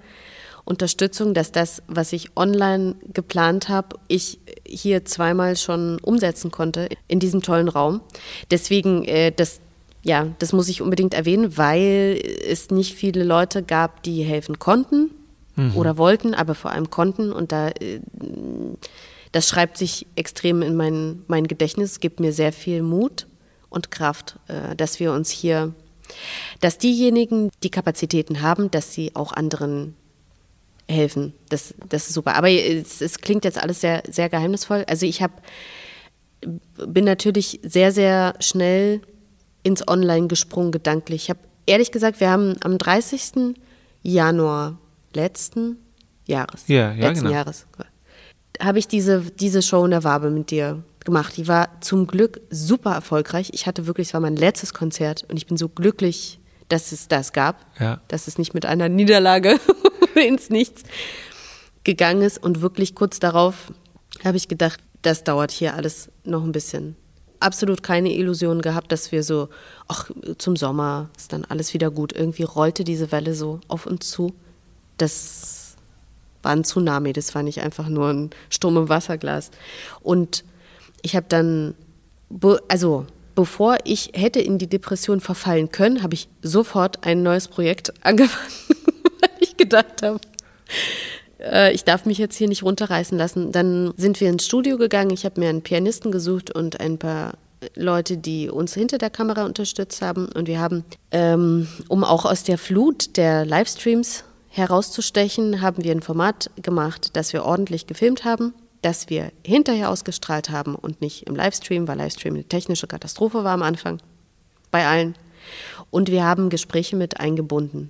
Unterstützung, dass das, was ich online geplant habe, ich hier zweimal schon umsetzen konnte in diesem tollen Raum. Deswegen, äh, das, ja, das muss ich unbedingt erwähnen, weil es nicht viele Leute gab, die helfen konnten oder wollten, aber vor allem konnten. Und da, äh, das schreibt sich extrem in mein, mein Gedächtnis, gibt mir sehr viel Mut und Kraft, äh, dass wir uns hier, dass diejenigen, die Kapazitäten haben, dass sie auch anderen helfen. Das, das ist super. Aber es, es klingt jetzt alles sehr, sehr geheimnisvoll. Also ich habe bin natürlich sehr, sehr schnell ins Online gesprungen, gedanklich. Ich habe ehrlich gesagt, wir haben am 30. Januar letzten Jahres, Ja, ja, letzten genau. Jahres, habe ich diese, diese Show in der Wabe mit dir gemacht. Die war zum Glück super erfolgreich. Ich hatte wirklich, es war mein letztes Konzert und ich bin so glücklich, dass es das gab, Ja. dass es nicht mit einer Niederlage [LAUGHS] ins Nichts gegangen ist. Und wirklich kurz darauf habe ich gedacht, das dauert hier alles noch ein bisschen. Absolut keine Illusion gehabt, dass wir so, ach, zum Sommer ist dann alles wieder gut. Irgendwie rollte diese Welle so auf uns zu. Das war ein Tsunami, das war nicht einfach nur ein Sturm im Wasserglas. Und ich habe dann, also bevor ich hätte in die Depression verfallen können, habe ich sofort ein neues Projekt [LAUGHS] angefangen, weil ich gedacht habe, äh, ich darf mich jetzt hier nicht runterreißen lassen. Dann sind wir ins Studio gegangen. Ich habe mir einen Pianisten gesucht und ein paar Leute, die uns hinter der Kamera unterstützt haben. Und wir haben, ähm, um auch aus der Flut der Livestreams herauszustechen, haben wir ein Format gemacht, das wir ordentlich gefilmt haben, das wir hinterher ausgestrahlt haben und nicht im Livestream, weil Livestream eine technische Katastrophe war am Anfang bei allen. Und wir haben Gespräche mit eingebunden.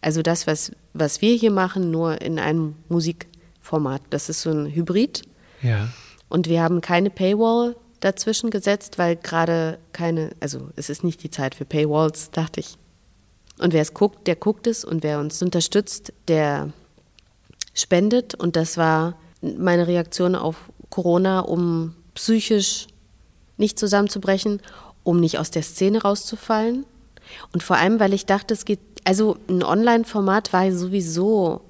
Also das, was, was wir hier machen, nur in einem Musikformat. Das ist so ein Hybrid. Ja. Und wir haben keine Paywall dazwischen gesetzt, weil gerade keine, also es ist nicht die Zeit für Paywalls, dachte ich. Und wer es guckt, der guckt es und wer uns unterstützt, der spendet. Und das war meine Reaktion auf Corona, um psychisch nicht zusammenzubrechen, um nicht aus der Szene rauszufallen. Und vor allem, weil ich dachte, es geht, also ein Online-Format war sowieso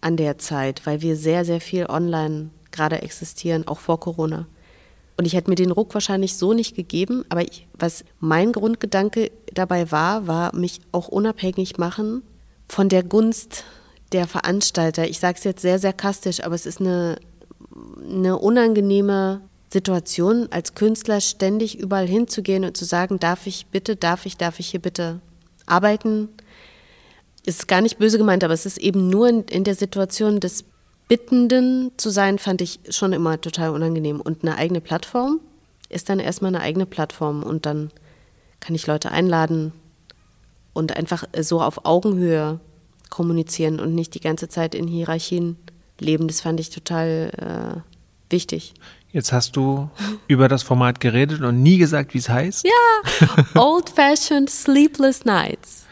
an der Zeit, weil wir sehr, sehr viel online gerade existieren, auch vor Corona. Und ich hätte mir den Ruck wahrscheinlich so nicht gegeben, aber ich, was mein Grundgedanke dabei war, war mich auch unabhängig machen von der Gunst der Veranstalter. Ich sage es jetzt sehr sarkastisch, aber es ist eine, eine unangenehme Situation, als Künstler ständig überall hinzugehen und zu sagen, darf ich bitte, darf ich, darf ich hier bitte arbeiten? Ist gar nicht böse gemeint, aber es ist eben nur in, in der Situation des Bittenden zu sein, fand ich schon immer total unangenehm. Und eine eigene Plattform ist dann erstmal eine eigene Plattform und dann kann ich Leute einladen und einfach so auf Augenhöhe kommunizieren und nicht die ganze Zeit in Hierarchien leben. Das fand ich total äh, wichtig. Jetzt hast du [LAUGHS] über das Format geredet und nie gesagt, wie es heißt. Ja, [LAUGHS] Old Fashioned Sleepless Nights.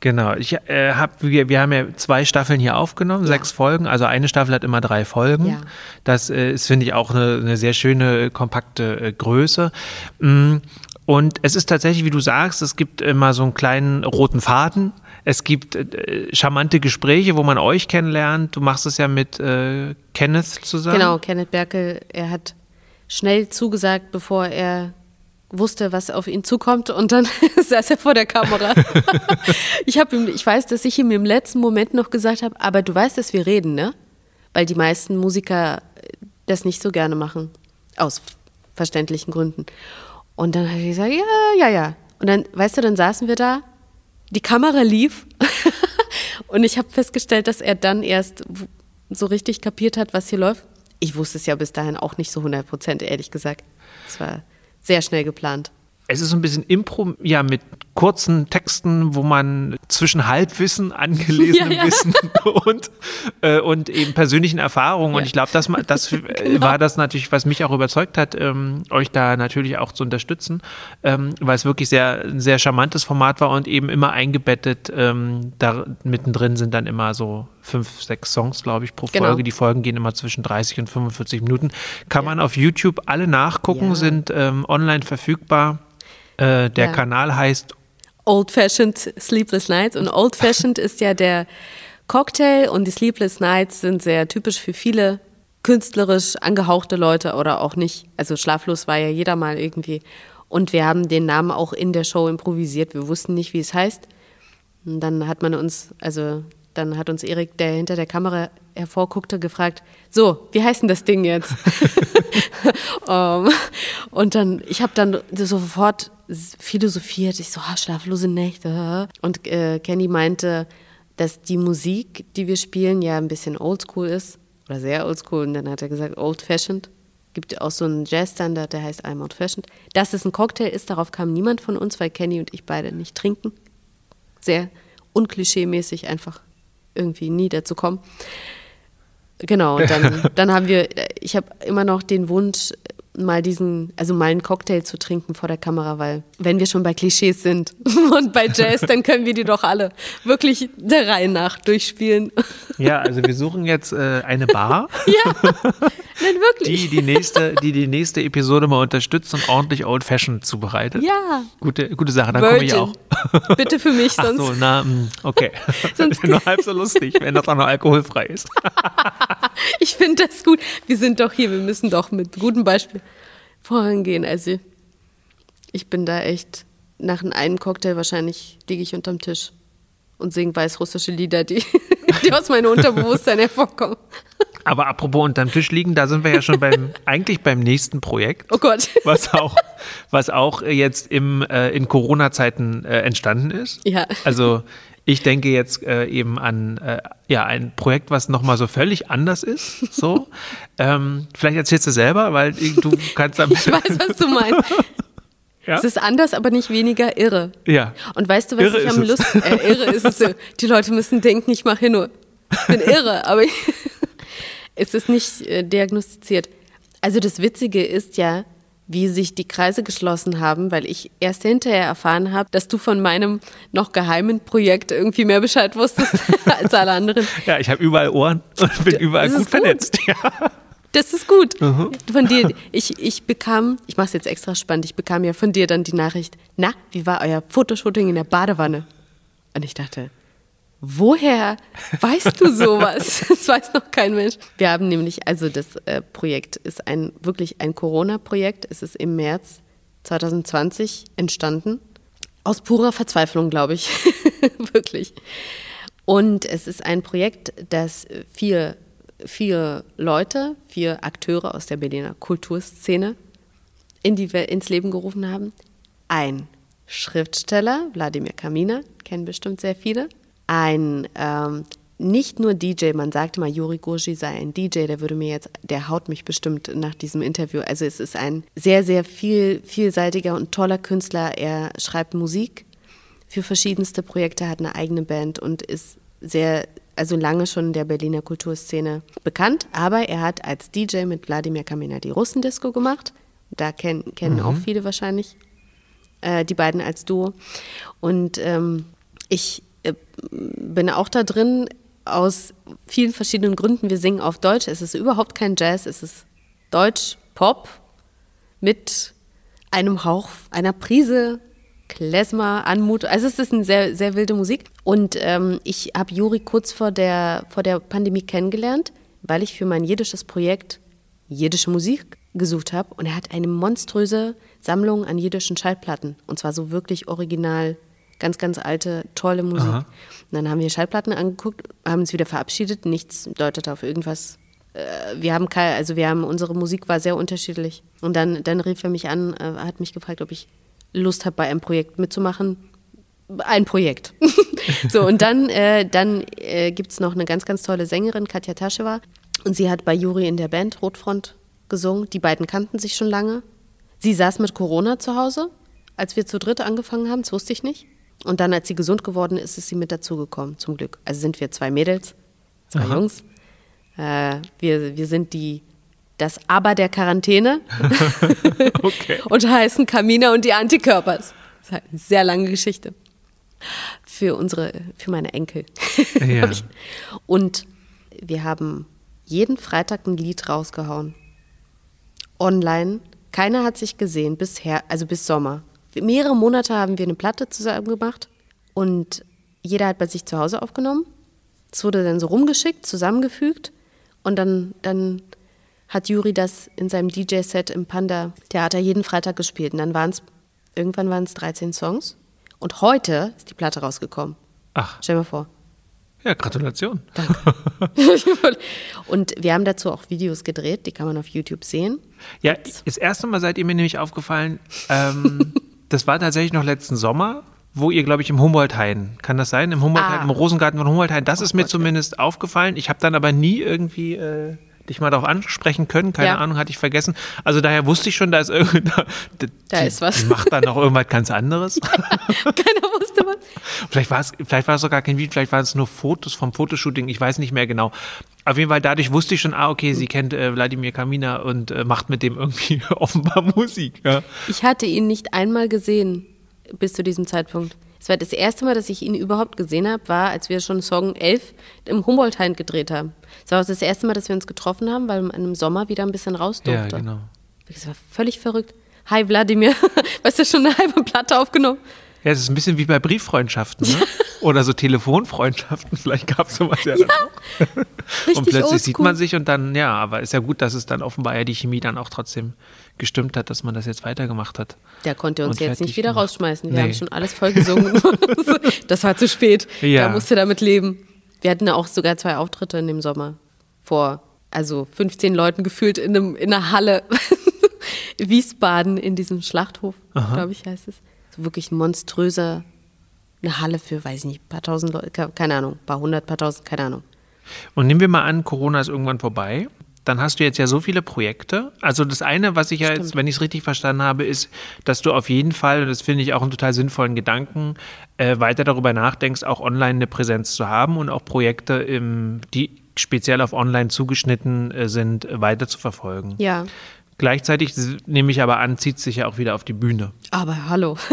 Genau, ich äh, hab, wir, wir haben ja zwei Staffeln hier aufgenommen, ja. sechs Folgen. Also eine Staffel hat immer drei Folgen. Ja. Das äh, ist, finde ich, auch eine, eine, sehr schöne, kompakte äh, Größe. Mm, und es ist tatsächlich, wie du sagst, es gibt immer so einen kleinen roten Faden. Es gibt äh, charmante Gespräche, wo man euch kennenlernt. Du machst es ja mit äh, Kenneth zusammen. Genau, Kenneth Berkel. Er hat schnell zugesagt, bevor er wusste, was auf ihn zukommt und dann [LAUGHS] saß er vor der Kamera. [LAUGHS] ich habe ihm, ich weiß, dass ich ihm im letzten Moment noch gesagt habe, aber du weißt, dass wir reden, ne? Weil die meisten Musiker das nicht so gerne machen. Aus verständlichen Gründen. Und dann hat er gesagt, ja, ja, ja. Und dann, weißt du, dann saßen wir da, die Kamera lief [LAUGHS] und ich habe festgestellt, dass er dann erst so richtig kapiert hat, was hier läuft. Ich wusste es ja bis dahin auch nicht so 100 Prozent, ehrlich gesagt. Es war sehr schnell geplant. Es ist so ein bisschen Impro, ja, mit kurzen Texten, wo man zwischen Halbwissen, angelesenem ja, [LAUGHS] ja. Wissen und, äh, und eben persönlichen Erfahrungen. Ja. Und ich glaube, das, das [LAUGHS] genau. war das natürlich, was mich auch überzeugt hat, ähm, euch da natürlich auch zu unterstützen, ähm, weil es wirklich sehr, ein sehr charmantes Format war und eben immer eingebettet. Ähm, da mittendrin sind dann immer so fünf, sechs Songs, glaube ich, pro genau. Folge. Die Folgen gehen immer zwischen 30 und 45 Minuten. Kann man auf YouTube alle nachgucken, sind ähm, online verfügbar. Äh, der Kanal heißt Old Fashioned Sleepless Nights. Und Old Fashioned ist ja der Cocktail und die Sleepless Nights sind sehr typisch für viele künstlerisch angehauchte Leute oder auch nicht. Also schlaflos war ja jeder mal irgendwie. Und wir haben den Namen auch in der Show improvisiert. Wir wussten nicht, wie es heißt. Und dann hat man uns, also dann hat uns Erik, der hinter der Kamera hervorguckte, gefragt, so, wie heißt denn das Ding jetzt? um, [LAUGHS] [LAUGHS] und dann, ich habe dann sofort philosophiert, ich so, oh, schlaflose Nächte. Und äh, Kenny meinte, dass die Musik, die wir spielen, ja ein bisschen oldschool ist oder sehr oldschool. Und dann hat er gesagt, old fashioned. Gibt auch so einen Jazzstandard, der heißt I'm old fashioned. Dass es ein Cocktail ist, darauf kam niemand von uns, weil Kenny und ich beide nicht trinken. Sehr unklischee-mäßig einfach irgendwie nie dazu kommen. Genau, und dann, [LAUGHS] dann haben wir, ich habe immer noch den Wunsch, mal diesen, also mal einen Cocktail zu trinken vor der Kamera, weil wenn wir schon bei Klischees sind [LAUGHS] und bei Jazz, dann können wir die doch alle wirklich der Reihe nach durchspielen. Ja, also wir suchen jetzt äh, eine Bar. [LAUGHS] ja, nein, wirklich. Die die nächste, die die nächste Episode mal unterstützt und ordentlich Old Fashioned zubereitet. Ja. Gute, gute Sache, dann komme ich auch. [LAUGHS] Bitte für mich, sonst. Ach so, na, hm, okay. [LAUGHS] sonst nur halb so lustig, wenn das auch noch alkoholfrei ist. [LAUGHS] ich finde das gut. Wir sind doch hier, wir müssen doch mit gutem Beispiel vorangehen. Also ich bin da echt, nach einem Cocktail wahrscheinlich liege ich unterm Tisch und singe weißrussische Lieder, die, [LAUGHS] die aus meinem Unterbewusstsein hervorkommen. Aber apropos unterm Tisch liegen, da sind wir ja schon beim, [LAUGHS] eigentlich beim nächsten Projekt. Oh Gott. Was auch, was auch jetzt im, äh, in Corona-Zeiten äh, entstanden ist. Ja. Also ich denke jetzt äh, eben an äh, ja, ein Projekt, was nochmal so völlig anders ist. So. [LAUGHS] ähm, vielleicht erzählst du selber, weil du kannst damit. ich weiß, was du meinst. Ja? Es ist anders, aber nicht weniger irre. Ja. Und weißt du, was irre ich am Lust. Äh, irre ist es so. Die Leute müssen denken, ich mache hier nur. Ich bin irre, aber [LAUGHS] es ist nicht äh, diagnostiziert. Also das Witzige ist ja, wie sich die Kreise geschlossen haben, weil ich erst hinterher erfahren habe, dass du von meinem noch geheimen Projekt irgendwie mehr Bescheid wusstest [LAUGHS] als alle anderen. Ja, ich habe überall Ohren und bin überall gut, gut, vernetzt. [LAUGHS] Ja. Das ist gut. Mhm. Von dir, ich, ich bekam, ich mache es jetzt extra spannend, ich bekam ja von dir dann die Nachricht, na, wie war euer Fotoshooting in der Badewanne? Und ich dachte, woher weißt du sowas? [LAUGHS] das weiß noch kein Mensch. Wir haben nämlich, also das äh, Projekt ist ein wirklich ein Corona-Projekt. Es ist im März 2020 entstanden. Aus purer Verzweiflung, glaube ich. [LAUGHS] wirklich. Und es ist ein Projekt, das vier, vier Leute, vier Akteure aus der Berliner Kulturszene in die, ins Leben gerufen haben. Ein Schriftsteller, Wladimir Kamina, kennen bestimmt sehr viele ein ähm, nicht nur DJ, man sagte mal, Juri Goji sei ein DJ, der würde mir jetzt, der haut mich bestimmt nach diesem Interview. Also es ist ein sehr, sehr viel, vielseitiger und toller Künstler. Er schreibt Musik, für verschiedenste Projekte, hat eine eigene Band und ist sehr, also lange schon in der Berliner Kulturszene bekannt. Aber er hat als DJ mit Wladimir Kamina die Russendisco gemacht. Da kenn, kennen Mhm. auch viele wahrscheinlich äh, die beiden als Duo. Und ähm, ich äh, bin auch da drin aus vielen verschiedenen Gründen. Wir singen auf Deutsch. Es ist überhaupt kein Jazz, es ist Deutsch, Pop mit einem Hauch, einer Prise Klezmer, Anmut. Also es ist eine sehr, sehr wilde Musik. Und ähm, ich habe Juri kurz vor der, vor der Pandemie kennengelernt, weil ich für mein jiddisches Projekt jiddische Musik gesucht habe. Und er hat eine monströse Sammlung an jiddischen Schallplatten. Und zwar so wirklich original, ganz, ganz alte, tolle Musik. Aha. Und dann haben wir Schallplatten angeguckt, haben uns wieder verabschiedet. Nichts deutet auf irgendwas wir haben kein, also wir haben unsere Musik war sehr unterschiedlich und dann dann rief er mich an, äh, hat mich gefragt, ob ich Lust habe bei einem Projekt mitzumachen. Ein Projekt. [LAUGHS] so und dann äh, dann äh, gibt's noch eine ganz ganz tolle Sängerin Katja Taschewa und sie hat bei Juri in der Band Rotfront gesungen. Die beiden kannten sich schon lange. Sie saß mit Corona zu Hause, als wir zu dritt angefangen haben, das wusste ich nicht. Und dann, als sie gesund geworden ist, ist sie mit dazugekommen, zum Glück. Also sind wir zwei Mädels, zwei Aha. Jungs. Äh, wir, wir sind die, das Aber der Quarantäne [LAUGHS] Okay. [LAUGHS] und heißen Kamina und die Antikörpers. Das ist halt eine sehr lange Geschichte. Für unsere, für meine Enkel. [LAUGHS] Ja. Und wir haben jeden Freitag ein Lied rausgehauen. Online. Keiner hat sich gesehen bisher, also bis Sommer. Mehrere Monate haben wir eine Platte zusammen gemacht und jeder hat bei sich zu Hause aufgenommen. Es wurde dann so rumgeschickt, zusammengefügt und dann, dann hat Juri das in seinem DJ-Set im Panda-Theater jeden Freitag gespielt. Und dann waren es, irgendwann waren es 13 Songs. Und heute ist die Platte rausgekommen. Ach, Stell dir mal vor. ja, Gratulation. Und wir haben dazu auch Videos gedreht, die kann man auf YouTube sehen. Ja, das erste Mal seid ihr mir nämlich aufgefallen, ähm, [LAUGHS] das war tatsächlich noch letzten Sommer, wo ihr, glaube ich, im Humboldt-Hain, kann das sein? Im Humboldt-Hain, Ah. im Rosengarten von Humboldt-Hain, das ist mir zumindest aufgefallen. Ich habe dann aber nie irgendwie äh, dich mal darauf ansprechen können, keine Ja. Ahnung, hatte ich vergessen. Also daher wusste ich schon, da ist irgend, da, Da die, ist was. Die macht dann noch irgendwas ganz anderes. [LAUGHS] Keiner wusste was. Vielleicht war es, vielleicht war es sogar kein Video, vielleicht waren es nur Fotos vom Fotoshooting, ich weiß nicht mehr genau. Auf jeden Fall, dadurch wusste ich schon, ah, okay, sie kennt äh, Wladimir Kamina und äh, macht mit dem irgendwie [LAUGHS] offenbar Musik. Ja. Ich hatte ihn nicht einmal gesehen bis zu diesem Zeitpunkt. Es war das erste Mal, dass ich ihn überhaupt gesehen habe, war, als wir schon Song 11 im Humboldt-Hain gedreht haben. Es war auch das erste Mal, dass wir uns getroffen haben, weil man im Sommer wieder ein bisschen raus ja, durfte. genau. Das war völlig verrückt. Hi Wladimir, [LAUGHS] weißt du, schon eine halbe Platte aufgenommen? Ja, es ist ein bisschen wie bei Brieffreundschaften, ne? [LAUGHS] Oder so Telefonfreundschaften. [LAUGHS] Vielleicht gab es sowas ja, dann auch. Und plötzlich sieht man sich und dann, ja, aber ist ja gut, dass es dann offenbar ja die Chemie dann auch trotzdem gestimmt hat, dass man das jetzt weitergemacht hat. Der konnte uns jetzt nicht wieder gemacht. rausschmeißen. Wir Nee. haben schon alles voll gesungen. [LAUGHS] [LAUGHS] das war zu spät. Ja. Da musste damit leben. Wir hatten ja auch sogar zwei Auftritte in dem Sommer. Vor, also 15 Leuten gefühlt in, einem, in einer Halle. [LAUGHS] Wiesbaden in diesem Schlachthof, glaube ich, heißt es. So wirklich ein monströser, eine Halle für, weiß ich nicht, paar tausend Leute, keine Ahnung, paar hundert, paar tausend, keine Ahnung. Und nehmen wir mal an, Corona ist irgendwann vorbei. Dann hast du jetzt ja so viele Projekte. Also das eine, was ich ja jetzt, wenn ich es richtig verstanden habe, ist, dass du auf jeden Fall, und das finde ich auch einen total sinnvollen Gedanken, äh, weiter darüber nachdenkst, auch online eine Präsenz zu haben und auch Projekte, im, die speziell auf online zugeschnitten äh, sind, weiter zu verfolgen. Ja, Gleichzeitig nehme ich aber an, zieht sich ja auch wieder auf die Bühne. aber hallo. [LAUGHS]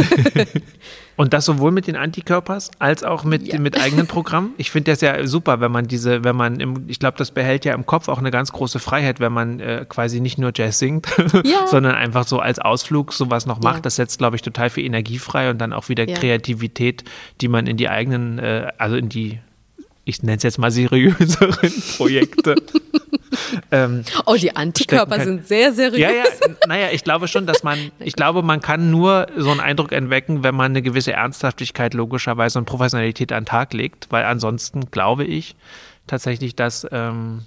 [LAUGHS] Und das sowohl mit den Antikörpers als auch mit, Ja. mit eigenen [LAUGHS] Programmen. Ich finde das ja super, wenn man diese, wenn man, im, ich glaube, das behält ja im Kopf auch eine ganz große Freiheit, wenn man äh, quasi nicht nur Jazz singt, [LAUGHS] Ja. sondern einfach so als Ausflug sowas noch macht. Ja. Das setzt, glaube ich, total viel Energie frei und dann auch wieder. Kreativität, die man in die eigenen, äh, also in die, ich nenne es jetzt mal seriöseren [LAUGHS] Projekte. ähm, Oh, die Antikörper Stecken sind sehr seriös. ja, ja, naja, ich glaube schon, dass man, [LAUGHS] ich glaube, man kann nur so einen Eindruck entwecken, wenn man eine gewisse Ernsthaftigkeit logischerweise und Professionalität an den Tag legt, weil ansonsten glaube ich tatsächlich, dass, ähm,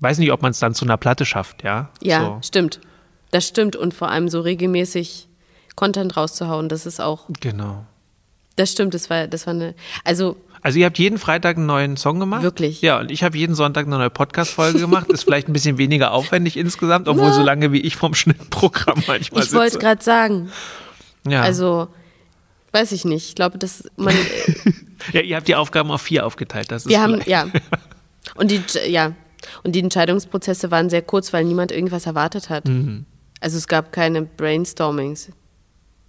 weiß nicht, ob man es dann zu einer Platte schafft, ja. Ja, So, stimmt. Das stimmt. Und vor allem so regelmäßig Content rauszuhauen, das ist auch, genau. das stimmt, das war, das war eine, also Also ihr habt jeden Freitag einen neuen Song gemacht? Wirklich? Ja, und ich habe jeden Sonntag eine neue Podcast-Folge gemacht. Ist vielleicht ein bisschen weniger aufwendig insgesamt, obwohl so lange wie ich vom Schnittprogramm manchmal ich wollte gerade sagen, ja. also Weiß ich nicht. Ich glaube, dass man. [LAUGHS] ja, ihr habt die Aufgaben auf vier aufgeteilt. Das ist wir haben, ja. [LAUGHS] Und die, ja. Und die Entscheidungsprozesse waren sehr kurz, weil niemand irgendwas erwartet hat. Mhm. Also es gab keine Brainstormings,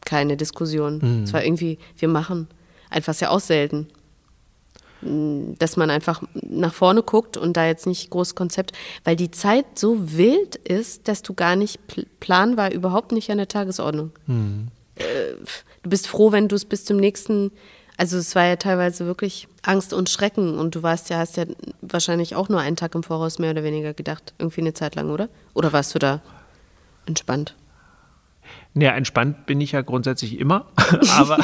keine Diskussion. Mhm. Es war irgendwie, wir machen. Einfach sehr auch selten. Dass man einfach nach vorne guckt und da jetzt nicht groß Konzept, weil die Zeit so wild ist, dass du gar nicht planbar überhaupt nicht an der Tagesordnung. Mhm. du bist froh, wenn du es bis zum nächsten, also es war ja teilweise wirklich Angst und Schrecken und du warst ja, hast ja wahrscheinlich auch nur einen Tag im Voraus mehr oder weniger gedacht, irgendwie eine Zeit lang, oder? Oder warst du da entspannt? Ja, entspannt bin ich ja grundsätzlich immer. [LAUGHS] Aber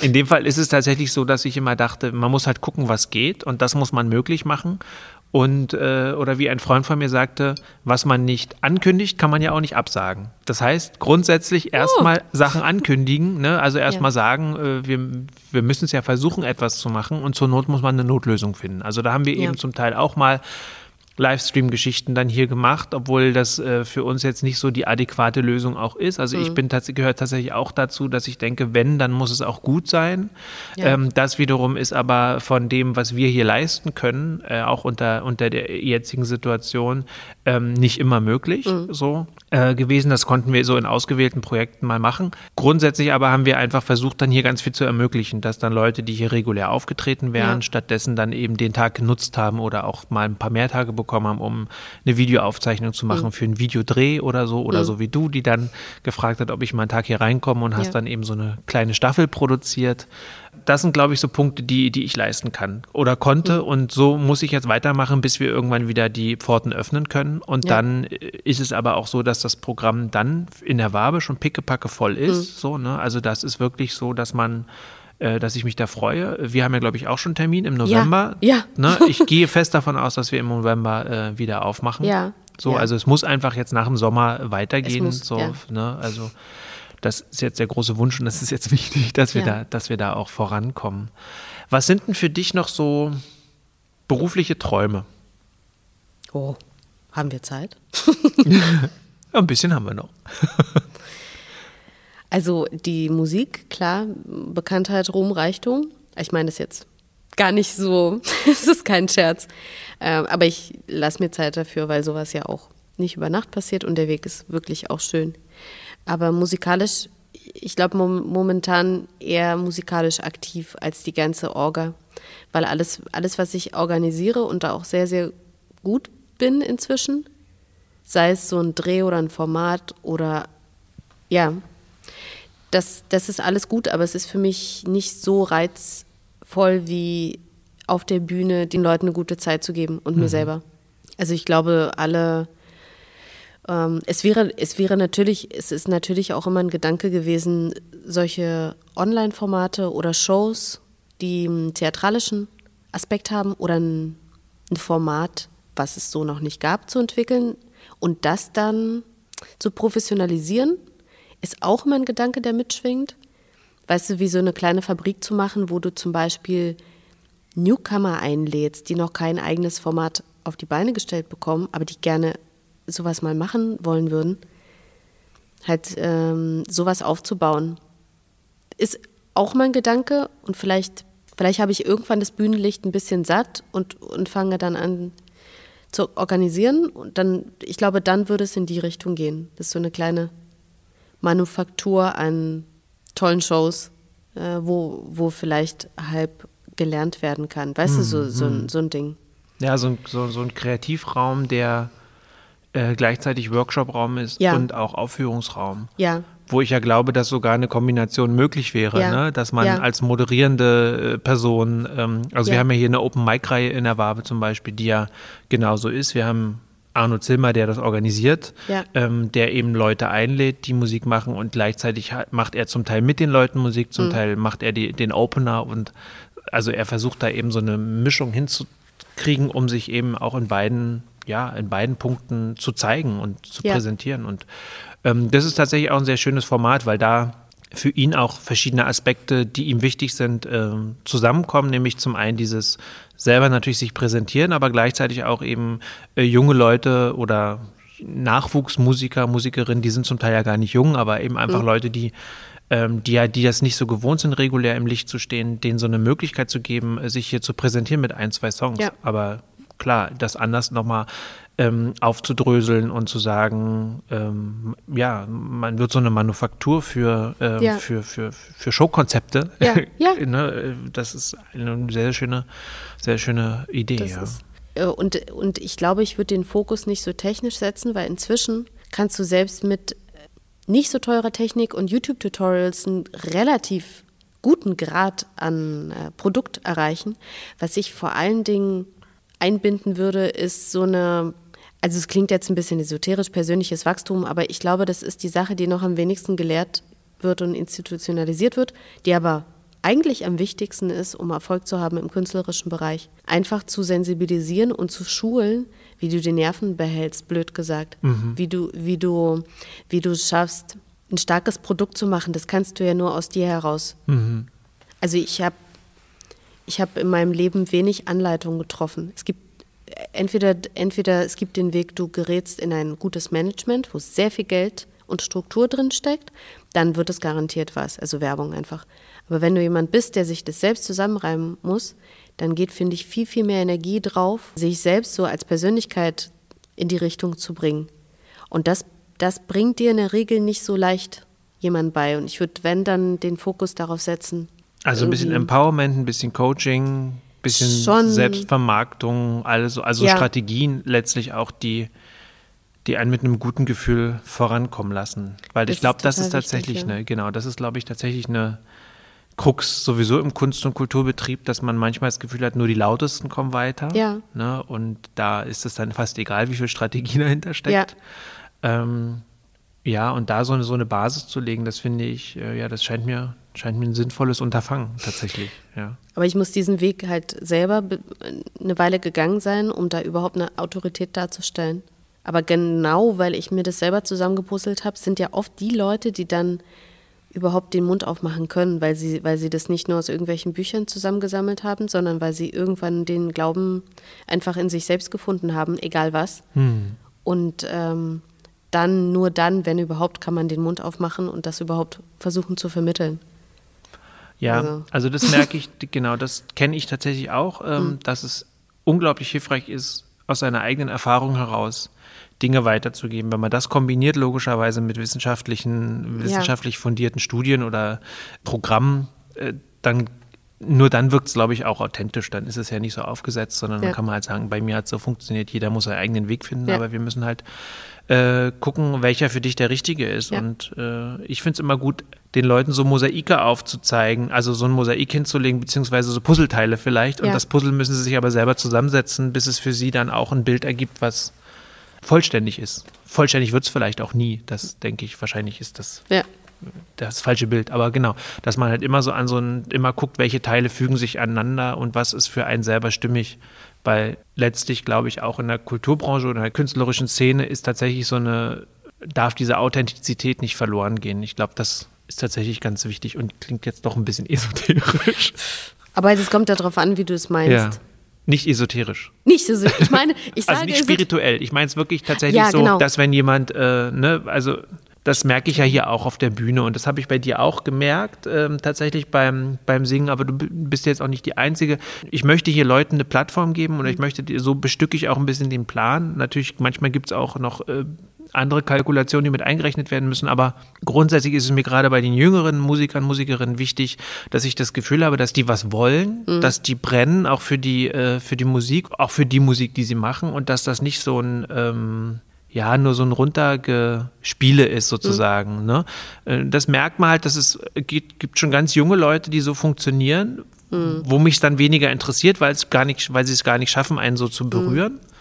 in dem Fall ist es tatsächlich so, dass ich immer dachte, man muss halt gucken, was geht und das muss man möglich machen. Und äh, oder wie ein Freund von mir sagte, was man nicht ankündigt, kann man ja auch nicht absagen. Das heißt, grundsätzlich erstmal oh. Sachen ankündigen, ne? also erstmal ja. sagen, äh, wir, wir müssen es ja versuchen, etwas zu machen und zur Not muss man eine Notlösung finden. Also da haben wir ja. eben zum Teil auch mal Livestream-Geschichten dann hier gemacht, obwohl das äh, für uns jetzt nicht so die adäquate Lösung auch ist. Also mhm. ich bin tats gehört tatsächlich auch dazu, dass ich denke, wenn, dann muss es auch gut sein. Ja. Ähm, das wiederum ist aber von dem, was wir hier leisten können, äh, auch unter, unter der jetzigen Situation, ähm, nicht immer möglich mhm. so äh, gewesen. Das konnten wir so in ausgewählten Projekten mal machen. Grundsätzlich aber haben wir einfach versucht, dann hier ganz viel zu ermöglichen, dass dann Leute, die hier regulär aufgetreten wären, ja. stattdessen dann eben den Tag genutzt haben oder auch mal ein paar mehr Tage bekommen bekommen haben, um eine Videoaufzeichnung zu machen mhm. für einen Videodreh oder so oder mhm. so wie du, die dann gefragt hat, ob ich mal einen Tag hier reinkomme und hast dann eben so eine kleine Staffel produziert. Das sind, glaube ich, so Punkte, die, die ich leisten kann oder konnte. Mhm. Und so muss ich jetzt weitermachen, bis wir irgendwann wieder die Pforten öffnen können. Und ja. dann ist es aber auch so, dass das Programm dann in der Wabe schon pickepacke voll ist. Mhm. So, ne? Also das ist wirklich so, dass man äh, dass ich mich da freue. Wir haben ja, glaube ich, auch schon einen Termin im November. Ja. ja. Ne? [LAUGHS] Ich gehe fest davon aus, dass wir im November äh, wieder aufmachen. Ja. So, ja. also es muss einfach jetzt nach dem Sommer weitergehen. Muss, so, ja. ne? Also das ist jetzt der große Wunsch und das ist jetzt [LAUGHS] wichtig, dass wir ja. da, dass wir da auch vorankommen. Was sind denn für dich noch so berufliche Träume? Oh, haben wir Zeit? [LAUGHS] ein bisschen haben wir noch. Also die Musik, klar, Bekanntheit, Ruhm, Reichtum. Ich meine das jetzt gar nicht so, [LAUGHS] es ist kein Scherz. Ähm, aber ich lasse mir Zeit dafür, weil sowas ja auch nicht über Nacht passiert und der Weg ist wirklich auch schön. Aber musikalisch, ich glaube momentan eher musikalisch aktiv als die ganze Orga, weil alles, alles, was ich organisiere und da auch sehr, sehr gut bin inzwischen, sei es so ein Dreh oder ein Format oder ja, das, das ist alles gut, aber es ist für mich nicht so reizvoll wie auf der Bühne den Leuten eine gute Zeit zu geben und mhm. mir selber. Also ich glaube, alle, ähm, es wäre, es wäre natürlich, es ist natürlich auch immer ein Gedanke gewesen, solche Online-Formate oder Shows, die einen theatralischen Aspekt haben oder ein, ein Format, was es so noch nicht gab, zu entwickeln und das dann zu professionalisieren ist auch immer ein Gedanke, der mitschwingt. Weißt du, wie so eine kleine Fabrik zu machen, wo du zum Beispiel Newcomer einlädst, die noch kein eigenes Format auf die Beine gestellt bekommen, aber die gerne sowas mal machen wollen würden. Halt ähm, sowas aufzubauen. Ist auch mein Gedanke und vielleicht, vielleicht habe ich irgendwann das Bühnenlicht ein bisschen satt und, und fange dann an zu organisieren. Und dann, ich glaube, dann würde es in die Richtung gehen. Das ist so eine kleine Manufaktur an tollen Shows, äh, wo, wo vielleicht halb gelernt werden kann. Weißt mhm. du, so, so, ein, mhm. so ein Ding. Ja, so ein, so, so ein Kreativraum, der äh, gleichzeitig Workshopraum ist ja. und auch Aufführungsraum. Ja. Wo ich ja glaube, dass sogar eine Kombination möglich wäre, ja. ne? dass man ja. als moderierende äh, Person, ähm, also wir haben ja hier eine Open-Mic-Reihe in der Wabe zum Beispiel, die ja genauso ist. Wir haben Arno Zilmer, der das organisiert, ja. ähm, der eben Leute einlädt, die Musik machen und gleichzeitig macht er zum Teil mit den Leuten Musik, zum mhm. Teil macht er die, den Opener und also er versucht da eben so eine Mischung hinzukriegen, um sich eben auch in beiden, ja, in beiden Punkten zu zeigen und zu ja. präsentieren. Und ähm, das ist tatsächlich auch ein sehr schönes Format, weil da für ihn auch verschiedene Aspekte, die ihm wichtig sind, äh, zusammenkommen, nämlich zum einen dieses selber natürlich sich präsentieren, aber gleichzeitig auch eben äh, junge Leute oder Nachwuchsmusiker, Musikerinnen, die sind zum Teil ja gar nicht jung, aber eben einfach mhm. Leute, die ähm, die, die das nicht so gewohnt sind, regulär im Licht zu stehen, denen so eine Möglichkeit zu geben, sich hier zu präsentieren mit ein, zwei Songs. Ja. Aber klar, das anders nochmal ähm, aufzudröseln und zu sagen, ähm, ja, man wird so eine Manufaktur für, ähm, Ja. für, für, für Showkonzepte. Ja, [LAUGHS] ja. ne? Das ist eine sehr schöne, sehr schöne Idee. Ist, äh, und, und ich glaube, ich würde den Fokus nicht so technisch setzen, weil inzwischen kannst du selbst mit äh, nicht so teurer Technik und YouTube-Tutorials einen relativ guten Grad an äh, Produkt erreichen. Was ich vor allen Dingen einbinden würde, ist so eine, also es klingt jetzt ein bisschen esoterisch, persönliches Wachstum, aber ich glaube, das ist die Sache, die noch am wenigsten gelehrt wird und institutionalisiert wird, die aber eigentlich am wichtigsten ist, um Erfolg zu haben im künstlerischen Bereich. Einfach zu sensibilisieren und zu schulen, wie du die Nerven behältst, blöd gesagt. Wie du, wie du, wie du es schaffst, ein starkes Produkt zu machen. Das kannst du ja nur aus dir heraus. Also ich habe ich habe in meinem Leben wenig Anleitungen getroffen. Es gibt entweder, entweder es gibt den Weg, du gerätst in ein gutes Management, wo sehr viel Geld und Struktur drin steckt, dann wird es garantiert was, also Werbung einfach. Aber wenn du jemand bist, der sich das selbst zusammenreimen muss, dann geht, finde ich, viel, viel mehr Energie drauf, sich selbst so als Persönlichkeit in die Richtung zu bringen. Und das, das bringt dir in der Regel nicht so leicht jemand bei. Und ich würde, wenn, dann den Fokus darauf setzen. Also ein bisschen Empowerment, ein bisschen Coaching, bisschen Schon. Selbstvermarktung, alles, so- also Ja. Strategien letztlich auch, die, die einen mit einem guten Gefühl vorankommen lassen. Weil Das ich glaube, das ist total wichtig, tatsächlich ja. eine, genau, das ist, glaube ich, tatsächlich eine Krux sowieso im Kunst- und Kulturbetrieb, dass man manchmal das Gefühl hat, nur die Lautesten kommen weiter. Ja. Ne? Und da ist es dann fast egal, wie viel Strategie [LAUGHS] dahinter steckt. Ähm, ja, und da so eine, so eine Basis zu legen, das finde ich, äh, ja, das scheint mir, scheint mir ein sinnvolles Unterfangen tatsächlich. Ja. Aber ich muss diesen Weg halt selber be- eine Weile gegangen sein, um da überhaupt eine Autorität darzustellen. Aber genau, weil ich mir das selber zusammengepuzzelt habe, sind ja oft die Leute, die dann überhaupt den Mund aufmachen können, weil sie, weil sie das nicht nur aus irgendwelchen Büchern zusammengesammelt haben, sondern weil sie irgendwann den Glauben einfach in sich selbst gefunden haben, egal was. Und ähm, dann, nur dann, wenn überhaupt, kann man den Mund aufmachen und das überhaupt versuchen zu vermitteln. Ja, Also- also das merke ich, genau, das kenne ich tatsächlich auch, Hm. ähm, dass es unglaublich hilfreich ist, aus seiner eigenen Erfahrung heraus Dinge weiterzugeben. Wenn man das kombiniert, logischerweise mit wissenschaftlichen, wissenschaftlich fundierten Studien oder Programmen, äh, dann nur dann wirkt es, glaube ich, auch authentisch. Dann ist es ja nicht so aufgesetzt, sondern Ja. dann kann man halt sagen, bei mir hat es so funktioniert, jeder muss seinen eigenen Weg finden, Ja. aber wir müssen halt äh, gucken, welcher für dich der richtige ist. Ja. Und äh, ich finde es immer gut, den Leuten so Mosaike aufzuzeigen, also so ein Mosaik hinzulegen, beziehungsweise so Puzzleteile vielleicht. Und das Puzzle müssen sie sich aber selber zusammensetzen, bis es für sie dann auch ein Bild ergibt, was vollständig ist. Vollständig wird es vielleicht auch nie. Das denke ich, wahrscheinlich ist das Ja. Das falsche Bild, aber genau, dass man halt immer so an so ein, immer guckt, welche Teile fügen sich aneinander und was ist für einen selber stimmig. Weil letztlich, glaube ich, auch in der Kulturbranche oder in der künstlerischen Szene ist tatsächlich so eine, darf diese Authentizität nicht verloren gehen. Ich glaube, das ist tatsächlich ganz wichtig und klingt jetzt doch ein bisschen [LAUGHS] esoterisch. Aber es kommt ja darauf an, wie du es meinst. Ja. Nicht esoterisch. Nicht so, ich meine, ich [LAUGHS] sage Also nicht spirituell. Ich meine es wirklich tatsächlich Ja, so, genau. dass wenn jemand, äh, ne, also das merke ich ja hier auch auf der Bühne und das habe ich bei dir auch gemerkt, ähm, tatsächlich beim, beim Singen, aber du bist jetzt auch nicht die Einzige. Ich möchte hier Leuten eine Plattform geben und ich möchte, die- so bestücke ich auch ein bisschen den Plan. Natürlich, manchmal gibt es auch noch äh, andere Kalkulationen, die mit eingerechnet werden müssen, aber grundsätzlich ist es mir gerade bei den jüngeren Musikern, Musikerinnen wichtig, dass ich das Gefühl habe, dass die was wollen, dass die brennen, auch für die, äh, für die Musik, auch für die Musik, die sie machen und dass das nicht so ein ähm, ja, nur so ein Runtergespiele ist sozusagen. Ne? Äh, Das merkt man halt, dass es gibt, gibt schon ganz junge Leute, die so funktionieren, wo mich dann weniger interessiert, weil es gar nicht, weil sie es gar nicht schaffen, einen so zu berühren. Mm,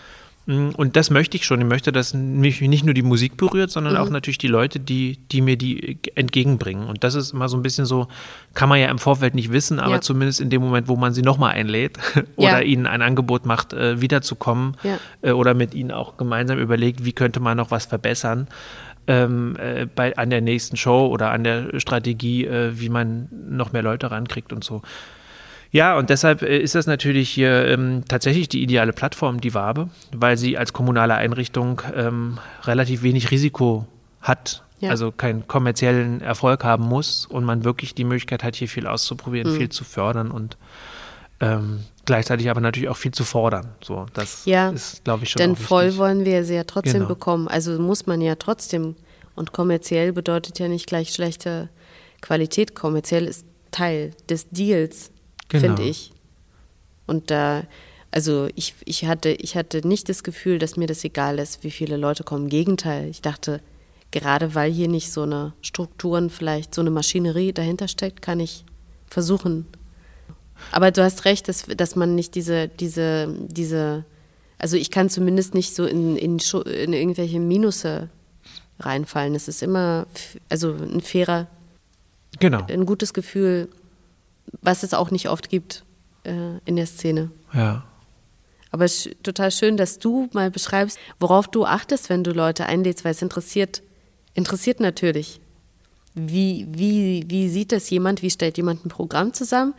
Und das möchte ich schon. Ich möchte, dass mich nicht nur die Musik berührt, sondern auch natürlich die Leute, die, die mir die entgegenbringen. Und das ist immer so ein bisschen so, kann man ja im Vorfeld nicht wissen, aber Ja. zumindest in dem Moment, wo man sie nochmal einlädt [LAUGHS] oder Ja. ihnen ein Angebot macht, äh, wiederzukommen Ja. äh, oder mit ihnen auch gemeinsam überlegt, wie könnte man noch was verbessern ähm, äh, bei, an der nächsten Show oder an der Strategie, äh, wie man noch mehr Leute rankriegt und so. Ja, und deshalb äh, ist das natürlich hier ähm, tatsächlich die ideale Plattform, die Wabe, weil sie als kommunale Einrichtung ähm, relativ wenig Risiko hat. Ja. also keinen kommerziellen Erfolg haben muss und man wirklich die Möglichkeit hat, hier viel auszuprobieren, Mhm. viel zu fördern und ähm, gleichzeitig aber natürlich auch viel zu fordern. So, das Ja, ist, glaube ich, schon Denn voll wollen wir sie ja trotzdem Genau. bekommen. Also muss man ja trotzdem. Und kommerziell bedeutet ja nicht gleich schlechte Qualität. Kommerziell ist Teil des Deals, Genau. finde ich. Und da, also ich, ich, hatte, ich hatte nicht das Gefühl, dass mir das egal ist, wie viele Leute kommen. Im Gegenteil, ich dachte, gerade weil hier nicht so eine Strukturen, vielleicht so eine Maschinerie dahinter steckt, kann ich versuchen. Aber du hast recht, dass, dass man nicht diese, diese, diese, also ich kann zumindest nicht so in, in, in irgendwelche Minusse reinfallen. Es ist immer, also ein fairer, Genau, ein gutes Gefühl, was es auch nicht oft gibt äh, in der Szene. ja. Aber es ist total schön, dass du mal beschreibst, worauf du achtest, wenn du Leute einlädst, weil es interessiert, interessiert natürlich. Wie, wie, wie sieht das jemand? Wie stellt jemand ein Programm zusammen?